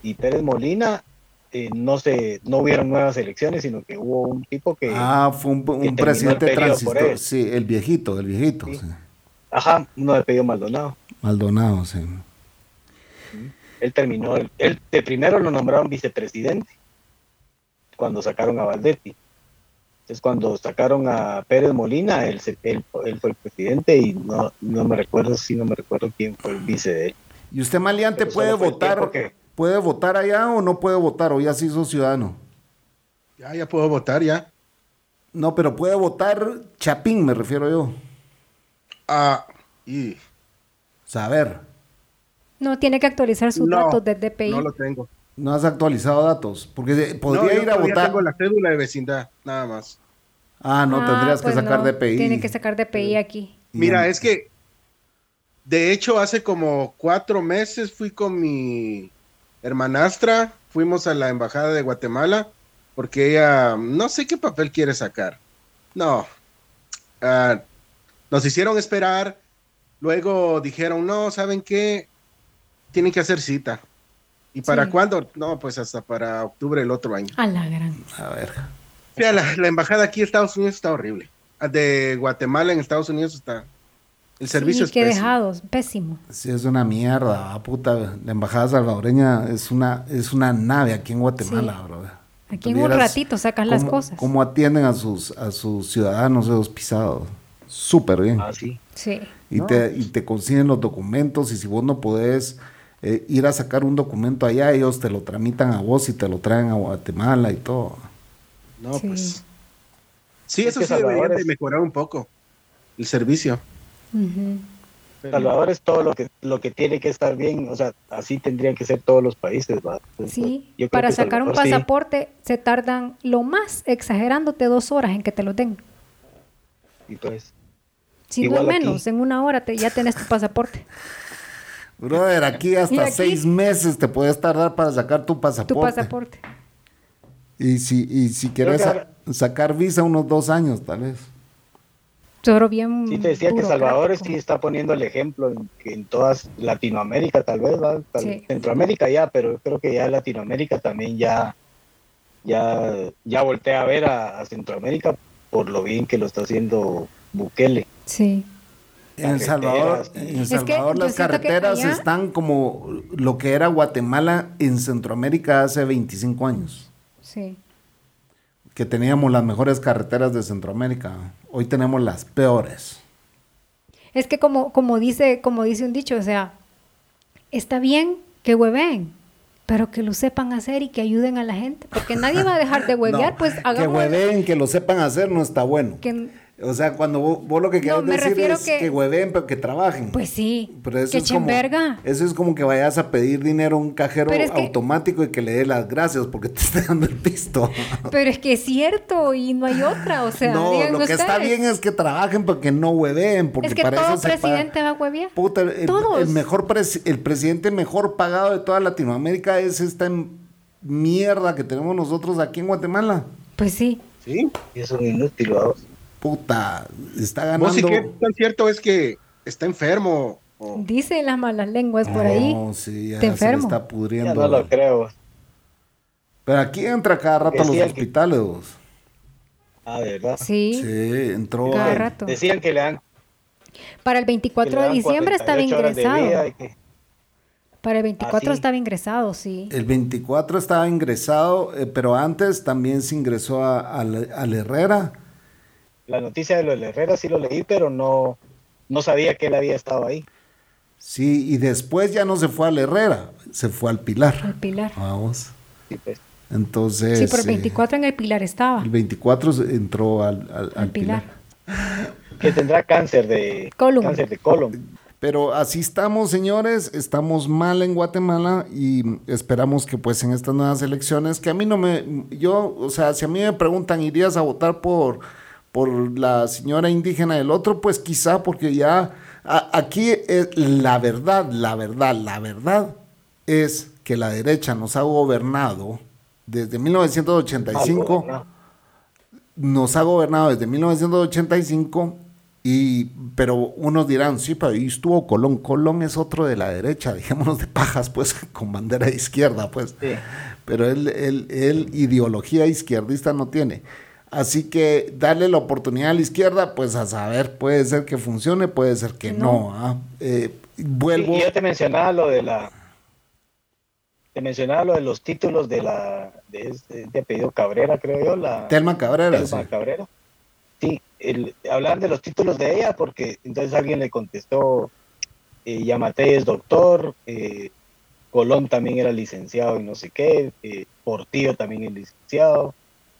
y, Pérez Molina, eh, no se, no hubieron nuevas elecciones, sino que hubo un tipo que. Ah, fue un, presidente transitorio. Sí, el viejito, el viejito. Ajá, uno de pedido Maldonado. Maldonado, sí. Él terminó, él, de primero lo nombraron vicepresidente cuando sacaron a Valdetti. Entonces cuando sacaron a Pérez Molina, él, él, fue el presidente y no, no me recuerdo si no me recuerdo quién fue el vice de él. ¿Y usted maleante puede votar? ¿Puede votar allá o no puede votar? ¿O ya se hizo ciudadano? Ya, ya puedo votar, ya. No, pero puede votar Chapín, me refiero yo. Ah, y... Saber. No, tiene que actualizar sus datos de DPI. No lo tengo. No has actualizado datos, porque podría ir a votar. tengo la cédula de vecindad, nada más. Ah, no, tendrías que pues sacar DPI. Tiene que sacar DPI aquí. Mira, es que, de hecho, hace como cuatro meses fui con mi hermanastra, fuimos a la embajada de Guatemala, porque ella, no sé qué papel quiere sacar. No. Ah, nos hicieron esperar, luego dijeron, no, ¿saben qué? Tienen que hacer cita. ¿Y para cuándo? No, pues hasta para octubre del otro año. A la gran. A ver. Mira, la, embajada aquí en Estados Unidos está horrible. Ah, de Guatemala en Estados Unidos está. El servicio es que dejados, pésimo. Sí, es una mierda, ah, puta. La embajada salvadoreña es una, es una nave aquí en Guatemala, bro. Aquí en un ratito sacas las cosas. Cómo atienden a sus, a sus ciudadanos esos pisados. Súper bien. Ah, sí. Sí. Y, te, y te consiguen los documentos y si vos no podés eh, ir a sacar un documento allá, ellos te lo tramitan a vos y te lo traen a Guatemala y todo. No, pues. Sí, eso sí debería de mejorar un poco el servicio. Salvador es todo lo que lo que tiene que estar bien, o sea, así tendrían que ser todos los países. Pues, sí, para sacar un pasaporte se tardan lo más exagerándote dos horas en que te lo den. Y pues. Si no menos, en una hora te, ya tenés tu pasaporte. Brother, aquí hasta seis meses te puedes tardar para sacar tu pasaporte. Tu pasaporte. Y si, y si quieres sacar visa, unos dos años, tal vez. Todo bien. Sí, te decía que Salvador sí está poniendo el ejemplo en, en todas Latinoamérica, tal vez, ¿verdad? Centroamérica ya, pero creo que ya Latinoamérica también ya, ya, ya voltea a ver a Centroamérica por lo bien que lo está haciendo Bukele. Sí. En Salvador, en Salvador las carreteras están como lo que era Guatemala en Centroamérica hace 25 años. Sí. Que teníamos las mejores carreteras de Centroamérica. Hoy tenemos las peores. Es que como, como, dice, como dice un dicho, o sea, está bien que hueven, pero que lo sepan hacer y que ayuden a la gente. Porque nadie va a dejar de huevear, pues hagamos. Que hueven, que lo sepan hacer no está bueno. Que, o sea, cuando vos, lo que quieres decir es que, hueven, pero que trabajen. Pues sí. Pero eso que es como, Eso es como que vayas a pedir dinero a un cajero automático y que le dé las gracias porque te está dando el pisto. Pero es que es cierto y no hay otra. O sea, no, lo que está bien es que trabajen porque no hueven. Porque es que todo presidente va a huevear. Puta, el, mejor el presidente mejor pagado de toda Latinoamérica es esta mierda que tenemos nosotros aquí en Guatemala. Pues sí. Sí, y eso es inútil, vamos puta, está ganando. No sé qué tan cierto es que está enfermo. Dicen las malas lenguas por ahí. No, sí, ya se está pudriendo. no lo creo. Pero aquí entra cada rato a los hospitales. Ah, ¿verdad? Sí. Sí, entró. Cada rato. Decían que le dan. Para el 24 de diciembre estaba ingresado. Para el 24 ah, estaba ingresado, sí. El 24 estaba ingresado, eh, pero antes también se ingresó al Herrera la noticia de lo de Herrera sí lo leí, pero no, no sabía que él había estado ahí. Sí, y después ya no se fue al Herrera, se fue al Pilar. Al Pilar. Vamos. Sí, pues. Entonces. Sí, pero el 24 en el Pilar estaba. El 24 entró al, al, Pilar. Que tendrá cáncer de colon. Cáncer de colon. Pero así estamos, señores, estamos mal en Guatemala y esperamos que pues en estas nuevas elecciones, que a mí no me, yo, o sea, si a mí me preguntan, ¿irías a votar por por la señora indígena del otro, pues quizá porque ya aquí es la verdad, la verdad, la verdad es que la derecha nos ha gobernado desde 1985. Nos ha gobernado desde 1985 y, pero unos dirán, sí, pero ahí estuvo Colón. Colón es otro de la derecha, dijémonos de pajas, pues, con bandera de izquierda, pues. Pero él, él, ideología izquierdista no tiene. Así que darle la oportunidad a la izquierda, pues a saber, puede ser que funcione, puede ser que no. ¿ah? Eh, vuelvo. y yo te mencionaba lo de la. Te mencionaba lo de los títulos de la. de, este, de pedido Cabrera, creo yo. La, Telma Cabrera. Telma Cabrera. Sí, el, hablar de los títulos de ella, porque entonces alguien le contestó: eh, Yamate es doctor, eh, Colón también era licenciado y no sé qué, eh, Portillo también es licenciado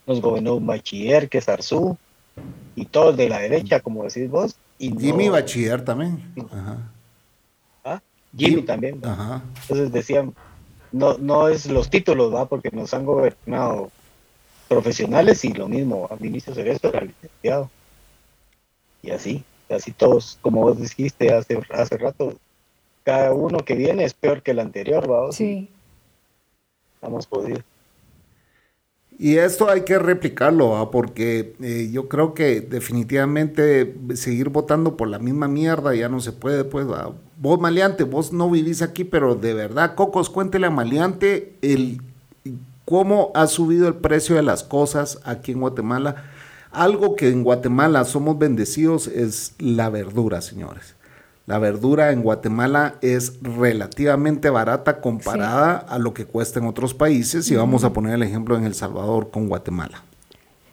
nos gobernó un bachiller que es Arzú, y todos de la derecha, como decís vos. Y Jimmy Bachiller también. ¿Ah? Jimmy también. Entonces decían, no, no es los títulos, ¿va? porque nos han gobernado profesionales y lo mismo, a Vinicius esto era licenciado. Y así, así todos, como vos dijiste hace, hace rato, cada uno que viene es peor que el anterior, ¿va? Sí. Hemos podido. Y esto hay que replicarlo, porque eh, yo creo que definitivamente seguir votando por la misma mierda ya no se puede. Pues, vos, Maleante, vos no vivís aquí, pero de verdad, Cocos, cuéntele a Maleante el, cómo ha subido el precio de las cosas aquí en Guatemala. Algo que en Guatemala somos bendecidos es la verdura, señores. La verdura en Guatemala es relativamente barata comparada a lo que cuesta en otros países y vamos a poner el ejemplo en El Salvador con Guatemala.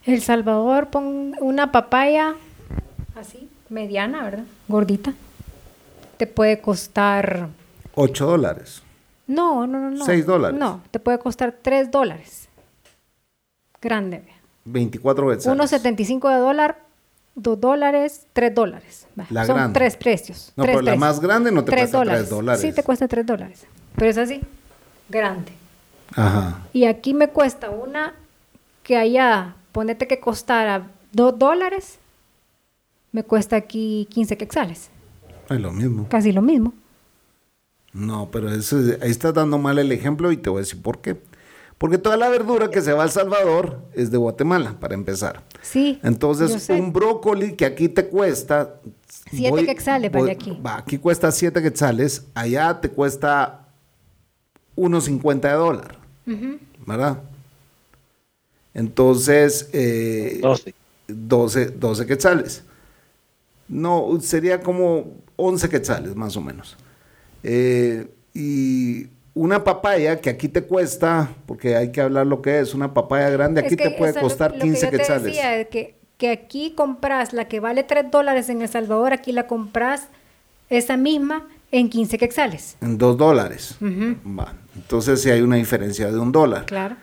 El Salvador, pon una papaya así, mediana, ¿verdad? Gordita. Te puede costar... 8 dólares. No, no, no, no. 6 dólares. No, te puede costar 3 dólares. Grande. 24 veces. 1,75 de dólar 2 dólares, 3 dólares. La Son grande. tres precios. No, pero la más grande no te cuesta 3 dólares. Sí, te cuesta 3 dólares. Pero es así, grande. Ajá. Y aquí me cuesta una que allá, ponete que costara 2 dólares, me cuesta aquí 15 quetzales. Es lo mismo. Casi lo mismo. No, pero eso, ahí estás dando mal el ejemplo y te voy a decir por qué. Porque toda la verdura que se va a El Salvador es de Guatemala, para empezar. Sí. Entonces, un brócoli que aquí te cuesta. Siete quetzales, vale aquí. Va, aquí cuesta siete quetzales, allá te cuesta unos 50 de dólar. ¿Verdad? Entonces. Eh, 12. 12. 12 quetzales. No, sería como 11 quetzales, más o menos. Eh, y una papaya que aquí te cuesta, porque hay que hablar lo que es, una papaya grande aquí te puede costar lo, 15 que quetzales. Decía, que, que aquí compras la que vale 3 dólares en El Salvador, aquí la compras esa misma en 15 quetzales. En 2 dólares. Entonces sí hay una diferencia de un dólar. Claro.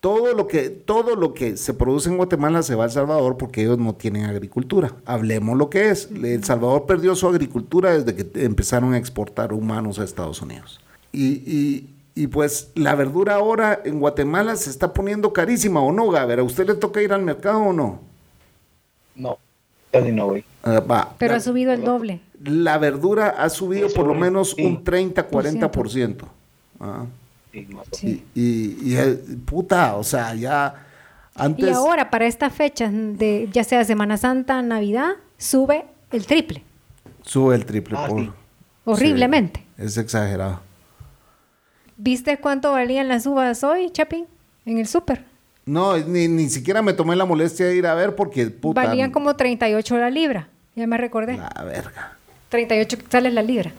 Todo lo, que, todo lo que se produce en Guatemala se va a El Salvador porque ellos no tienen agricultura. Hablemos lo que es. El Salvador perdió su agricultura desde que empezaron a exportar humanos a Estados Unidos. Y, y, pues la verdura ahora en Guatemala se está poniendo carísima, ¿o no, Gaber? ¿A usted le toca ir al mercado o no? No, casi no voy. Ah, Pero ha subido el doble. La verdura ha subido por lo menos un 30-40%. Ah. Sí, y, y, puta, o sea, ya antes... Y ahora, para esta fecha, de, ya sea Semana Santa, Navidad, sube el triple. Sube el triple. Ah, Horriblemente. es exagerado. ¿Viste cuánto valían las uvas hoy, Chapín? En el súper. No, ni, siquiera me tomé la molestia de ir a ver porque puta. Valían como 38 la libra. Ya me recordé. La verga. 38 sale la libra.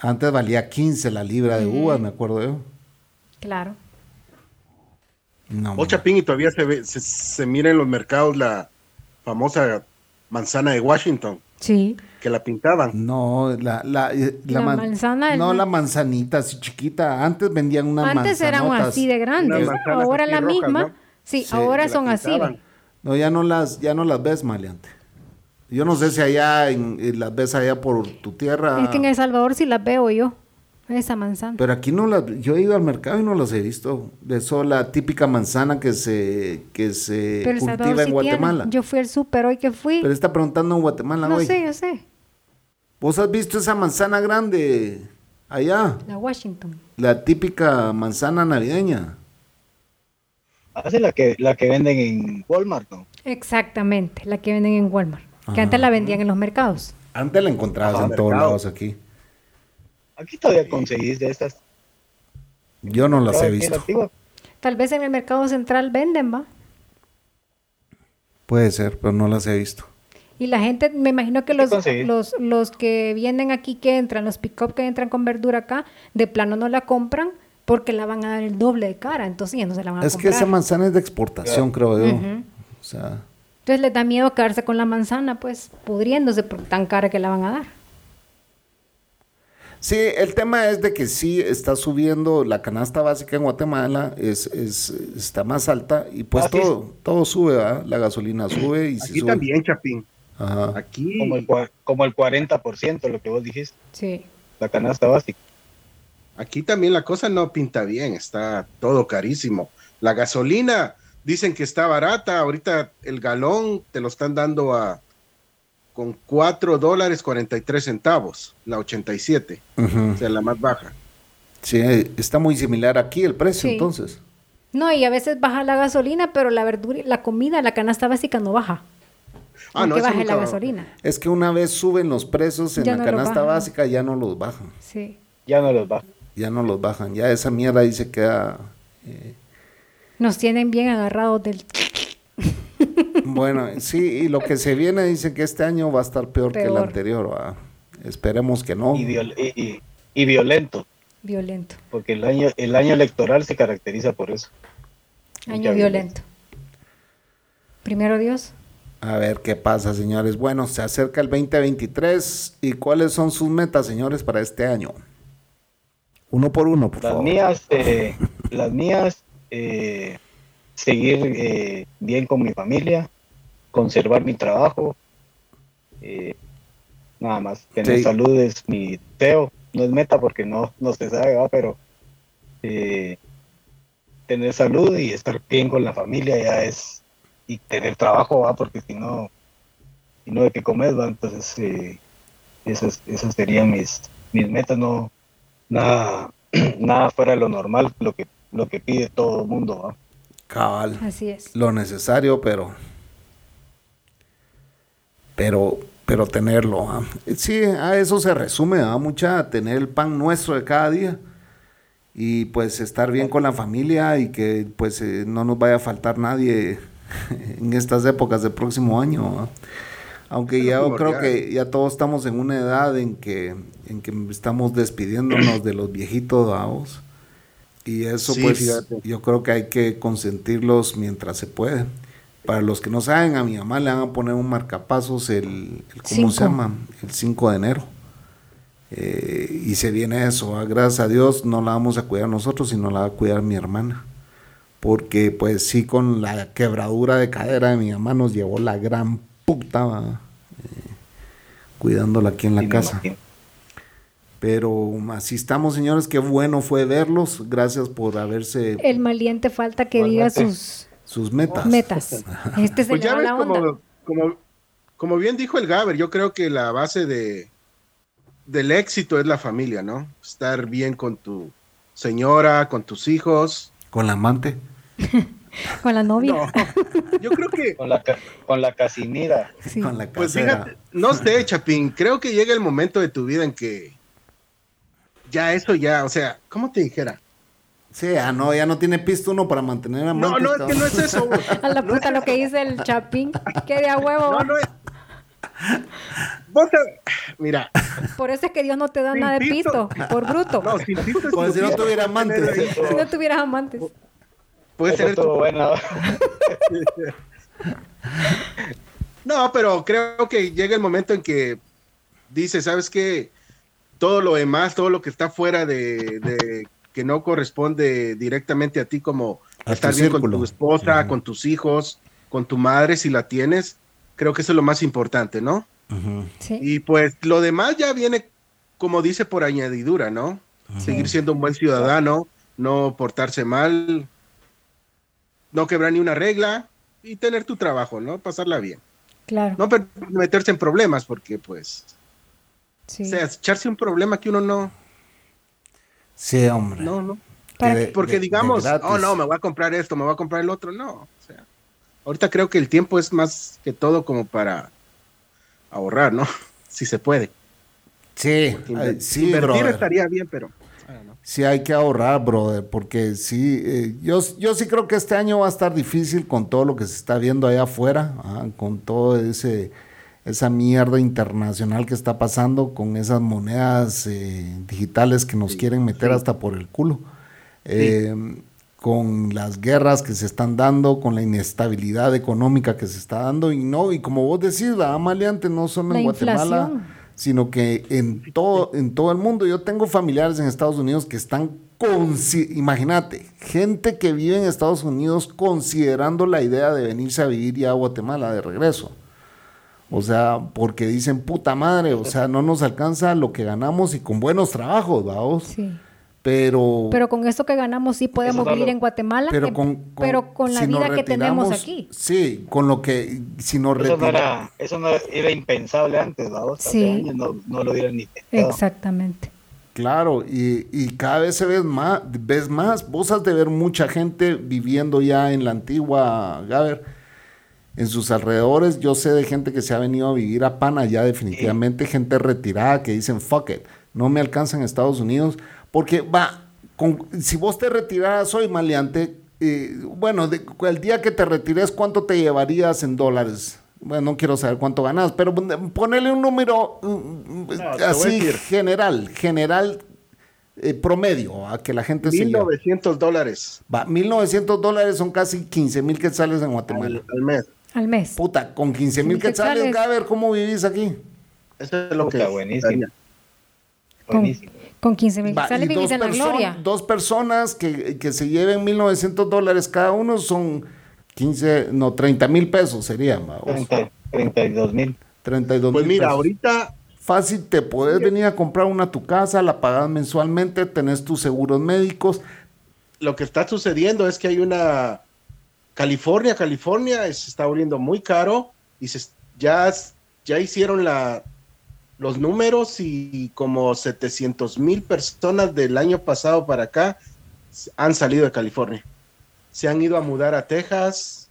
Antes valía 15 la libra de uvas, me acuerdo yo. Claro. No, o Chapín, y todavía se, ve, se, se mira en los mercados la famosa manzana de Washington. Sí que la pintaban. No, la, la, eh, la, manzana. No, la manzanita así chiquita. Antes vendían unas Antes eran así de grandes. Ahora la misma. Sí, ahora son así. No, ya no las, ya no las ves, Maleante. Yo no sé si allá en, las ves allá por tu tierra. Es que en El Salvador sí las veo yo. Esa manzana. Pero aquí no las, yo he ido al mercado y no las he visto. De eso la típica manzana que se, que se cultiva en Guatemala. Yo fui al súper hoy que fui. Pero está preguntando en Guatemala no hoy. No sé, yo sé. ¿Vos has visto esa manzana grande allá? La Washington. La típica manzana navideña. Hace la que, la que venden en Walmart, ¿no? Exactamente, la que venden en Walmart. Que antes la vendían en los mercados. Antes la encontrabas en todos lados aquí. Aquí todavía conseguís de estas. Yo no las he visto. Tal vez en el mercado central venden, ¿va? Puede ser, pero no las he visto. Y la gente, me imagino que los, los, los que vienen aquí, que entran, los pick-up que entran con verdura acá, de plano no la compran porque la van a dar el doble de cara, entonces ya no se la van a es comprar. Es que esa manzana es de exportación, creo yo. O sea... Entonces les da miedo quedarse con la manzana, pues, pudriéndose por tan cara que la van a dar. Sí, el tema es de que sí está subiendo la canasta básica en Guatemala, es, es está más alta y pues ah, todo, todo sube, ¿verdad? la gasolina sube y Aquí también, Chapín. Aquí. Como el, como el 40%, lo que vos dijiste. Sí. La canasta básica. Aquí también la cosa no pinta bien, está todo carísimo. La gasolina, dicen que está barata, ahorita el galón te lo están dando a con 4 dólares 43 centavos, la 87, o sea, la más baja. Sí, está muy similar aquí el precio entonces. No, y a veces baja la gasolina, pero la verdura, la comida, la canasta básica no baja. Ah, no, baje la gasolina. Es que una vez suben los precios en la canasta básica, ya no los bajan. Sí. Ya no los bajan. Ya no los bajan. Ya esa mierda ahí se queda. Eh, Nos tienen bien agarrados del. bueno, sí, y lo que se viene dice que este año va a estar peor, que el anterior. Esperemos que no. Y, y, violento. Violento. Porque el año, el año electoral se caracteriza por eso. Año violento. Primero Dios. A ver qué pasa, señores. Bueno, se acerca el 2023 y cuáles son sus metas, señores, para este año. Uno por uno, por las favor. Mías, eh, las mías, eh, seguir eh, bien con mi familia, conservar mi trabajo, nada más. Tener salud es mi teo, no es meta porque no, no se sabe, ¿va? pero tener salud y estar bien con la familia ya es y tener trabajo, ¿va? porque si no, si no de qué comer, ¿va? entonces eh, esas, esas serían mis, mis metas, no nada, nada fuera de lo normal, lo que, lo que pide todo el mundo. ¿va? Cabal. Así es. Lo necesario, pero pero pero tenerlo. Sí, a eso se resume, a mucha tener el pan nuestro de cada día y pues estar bien con la familia y que pues eh, no nos vaya a faltar nadie en estas épocas del próximo año. Aunque ya creo que ya todos estamos en una edad en que, en que estamos despidiéndonos de los viejitos, vamos. Y eso pues yo creo que hay que consentirlos mientras se puede. Para los que no saben, a mi mamá le van a poner un marcapasos el, ¿cómo se llama? El 5 de enero. Eh, y se viene eso, gracias a Dios no la vamos a cuidar nosotros, sino la va a cuidar mi hermana porque pues sí con la quebradura de cadera de mi mamá nos llevó la gran puta eh, cuidándola aquí en la casa. Pero así estamos, señores, qué bueno fue verlos, gracias por haberse... El maliente falta que diga sus... Sus metas. Metas. Este pues ya Como, como, bien dijo el Gaber, yo creo que la base de, del éxito es la familia, ¿no? Estar bien con tu señora, con tus hijos. Con la amante. con la novia. yo creo que. Con la, con la casimira. Con la pues fíjate, no sé, Chapín, creo que llega el momento de tu vida en que ya eso ya, o sea, ¿cómo te dijera? Sí, ah, no, ya no tiene pisto uno para mantener a No, no, es que no es eso. a la puta lo que dice el Chapín, que de a huevo. No, no es. Vos Mira. Por eso es que Dios no te da nada de pisto, por bruto. No, sin pisto. Como si no tuviera amantes. Si no tuvieras amantes. Puede ser todo bueno. no, pero creo que llega el momento en que dice, ¿sabes qué? Todo lo demás, todo lo que está fuera de, que no corresponde directamente a ti, como estar bien con tu esposa, con tus hijos, con tu madre, si la tienes, creo que eso es lo más importante, ¿no? Y pues lo demás ya viene, como dice, por añadidura, ¿no? Seguir siendo un buen ciudadano, no portarse mal, no quebrar ni una regla y tener tu trabajo, ¿no? Pasarla bien. Claro. No meterse en problemas porque pues O sea, echarse un problema que uno no. Sí, hombre. No, no. Porque digamos, oh no, me voy a comprar esto, me voy a comprar el otro. No. O sea, ahorita creo que el tiempo es más que todo como para ahorrar, ¿no? Si se puede. Sí, sí, invertir estaría bien, pero. Sí, hay que ahorrar, brother, porque sí, eh, yo, yo sí creo que este año va a estar difícil con todo lo que se está viendo allá afuera, ah, con todo ese esa mierda internacional que está pasando, con esas monedas eh, digitales que nos quieren meter hasta por el culo, eh, con las guerras que se están dando, con la inestabilidad económica que se está dando, y no, y como vos decís, la maleante no solo en Guatemala sino que en todo, en todo el mundo. Yo tengo familiares en Estados Unidos que están, imagínate, gente que vive en Estados Unidos considerando la idea de venirse a vivir ya a Guatemala de regreso. O sea, porque dicen, puta madre, o sea, no nos alcanza lo que ganamos y con buenos trabajos, vamos. Sí. Pero, pero con esto que ganamos sí podemos vivir en Guatemala, pero con, pero con la vida que tenemos aquí. Sí, con lo que si nos eso no, era, eso no era impensable antes, ¿no? Sí. no, no, lo dieron ni Exactamente. Claro, y, y, cada vez se ves más, ves más, vos has de ver mucha gente viviendo ya en la antigua Gaber, en sus alrededores, yo sé de gente que se ha venido a vivir a Pana ya definitivamente, gente retirada que dicen, fuck it, no me alcanza en Estados Unidos, porque va, si vos te retiraras hoy, maleante, eh, bueno, el día que te retires, ¿cuánto te llevarías en dólares? Bueno, no quiero saber cuánto ganas, pero ponele un número mm, así general, general eh, promedio, a que la gente 1900 dólares. Va, 1900 dólares son casi 15 mil quetzales en Guatemala. Al, mes. Al mes. Puta, con 15 mil quetzales, a ver cómo vivís aquí. Eso es lo que está buenísimo. Buenísimo. Con 15 mil sale vivís en la gloria. Dos personas que, que se lleven 1.900 dólares cada uno son 15, no, 30 mil pesos serían. 32 mil. 32 pues mira, ahorita... Fácil, te puedes venir a comprar una a tu casa, la pagas mensualmente, tenés tus seguros médicos. Lo que está sucediendo es que hay una... California, California se está volviendo muy caro y se, ya, ya hicieron la, los números y como 700 mil personas del año pasado para acá han salido de California. Se han ido a mudar a Texas,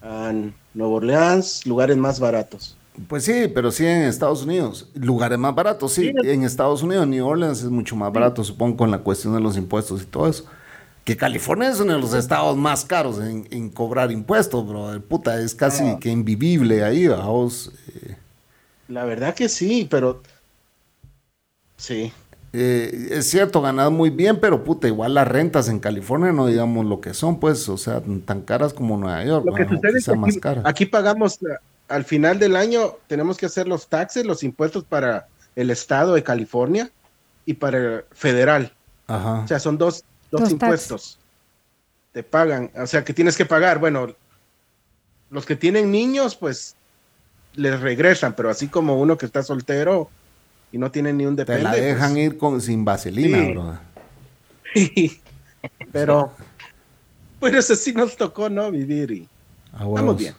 a Nueva Orleans, lugares más baratos. Pues sí, pero sí en Estados Unidos. Lugares más baratos, sí. En Estados Unidos, New Orleans es mucho más barato, supongo, con la cuestión de los impuestos y todo eso. Que California es uno de los estados más caros en, cobrar impuestos, bro. Puta, es casi ah. que invivible ahí, vamos. Eh, la verdad que sí, pero sí. Eh, es cierto, ganas muy bien, pero puta, igual las rentas en California no digamos lo que son, pues, o sea, tan caras como Nueva York. Lo que sucede es que aquí, pagamos, eh, al final del año, tenemos que hacer los taxes, los impuestos para el estado de California y para el federal. Ajá. O sea, son dos, dos, impuestos. Te pagan, o sea, que tienes que pagar. Bueno, los que tienen niños, pues les regresan, pero así como uno que está soltero y no tiene ni un depende. Te la dejan pues ir con, sin vaselina, bro. pero, pues eso sí nos tocó, ¿no? Vivir y estamos bien.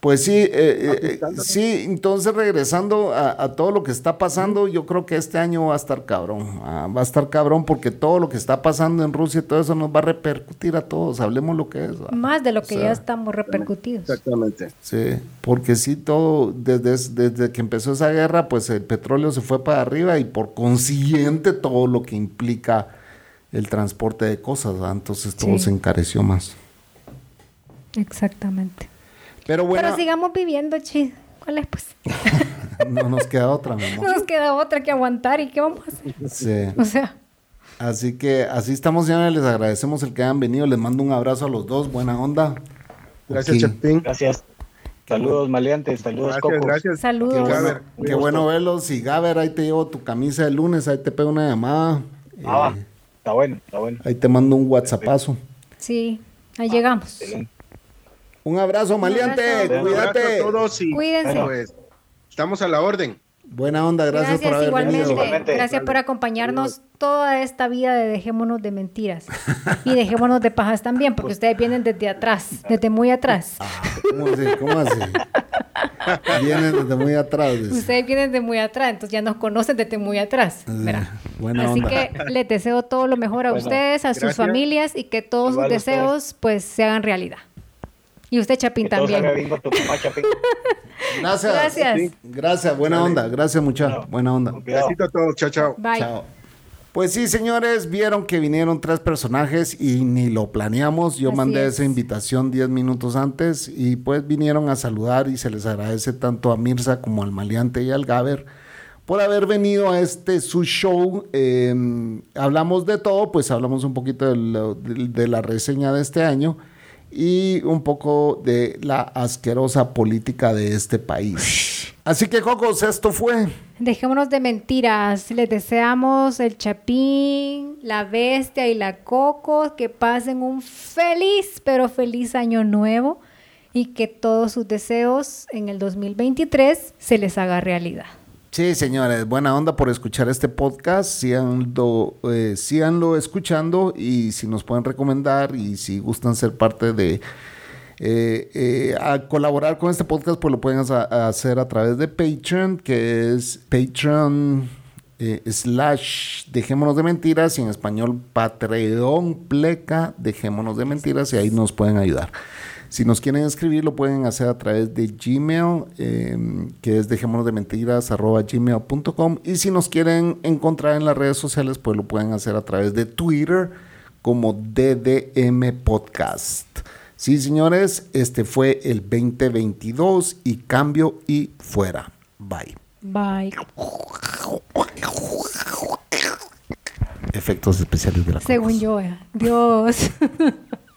Pues sí, eh, eh, sí, entonces regresando a, todo lo que está pasando, yo creo que este año va a estar cabrón, ah, va a estar cabrón porque todo lo que está pasando en Rusia y todo eso nos va a repercutir a todos, hablemos lo que es. Más de lo que ya estamos repercutidos. Exactamente. Sí, porque sí, todo, desde, desde que empezó esa guerra, pues el petróleo se fue para arriba y por consiguiente todo lo que implica el transporte de cosas, entonces todo se encareció más. Exactamente. Pero bueno. sigamos viviendo, chi. ¿Cuál es, pues? no nos queda otra, mi No nos queda otra que aguantar. ¿Y qué vamos a hacer? Sí. O sea. Así que así estamos, señores. Les agradecemos el que hayan venido. Les mando un abrazo a los dos. Buena onda. Gracias, Chapín. Gracias. Saludos, maleantes. Saludos, gracias, Gracias. Saludos. Qué, bueno verlos. Y Gaber, ahí te llevo tu camisa de lunes. Ahí te pego una llamada. Ah, está bueno, está bueno. Ahí te mando un WhatsAppazo. Sí, ahí llegamos. Un abrazo, maleante. Cuídate. a todos Cuídense. Pues, estamos a la orden. Buena onda, gracias, por haber venido. Gracias por acompañarnos toda esta vida de dejémonos de mentiras y dejémonos de pajas también, porque ustedes vienen desde atrás, desde muy atrás. Ah, ¿Cómo así? ¿Cómo así? vienen desde muy atrás. Ustedes vienen de muy atrás, entonces ya nos conocen desde muy atrás. Eh, Así que les deseo todo lo mejor a ustedes, a sus familias y que todos sus deseos pues se hagan realidad. Y usted, Chapín, también. Gracias. Gracias. Gracias, buena onda. Gracias, muchachos. Buena onda. Besito a todos. Chao, chao. Bye. Chao. Pues sí, señores, vieron que vinieron tres personajes y ni lo planeamos. Yo mandé esa invitación diez minutos antes y pues vinieron a saludar y se les agradece tanto a Mirza como al Maleante y al Gaber por haber venido a este su show. Em, hablamos de todo, pues hablamos un poquito de la reseña de este año y un poco de la asquerosa política de este país. Así que, Cocos, esto fue. Dejémonos de mentiras. Les deseamos el Chapín, la Bestia y la Coco que pasen un feliz, pero feliz año nuevo y que todos sus deseos en el 2023 se les haga realidad. Sí, señores, buena onda por escuchar este podcast. Síganlo, eh, síganlo escuchando y si nos pueden recomendar y si gustan ser parte de eh, eh, a colaborar con este podcast, pues lo pueden hacer a través de Patreon, que es Patreon slash Dejémonos de Mentiras y en español Patreon pleca Dejémonos de Mentiras y ahí nos pueden ayudar. Si nos quieren escribir, lo pueden hacer a través de Gmail, em, que es dejémonos de mentiras, gmail.com. Y si nos quieren encontrar en las redes sociales, pues lo pueden hacer a través de Twitter como DDM Podcast. Sí, señores, este fue el 2022 y cambio y fuera. Bye. Bye. Efectos especiales de la Según yo, eh. Dios.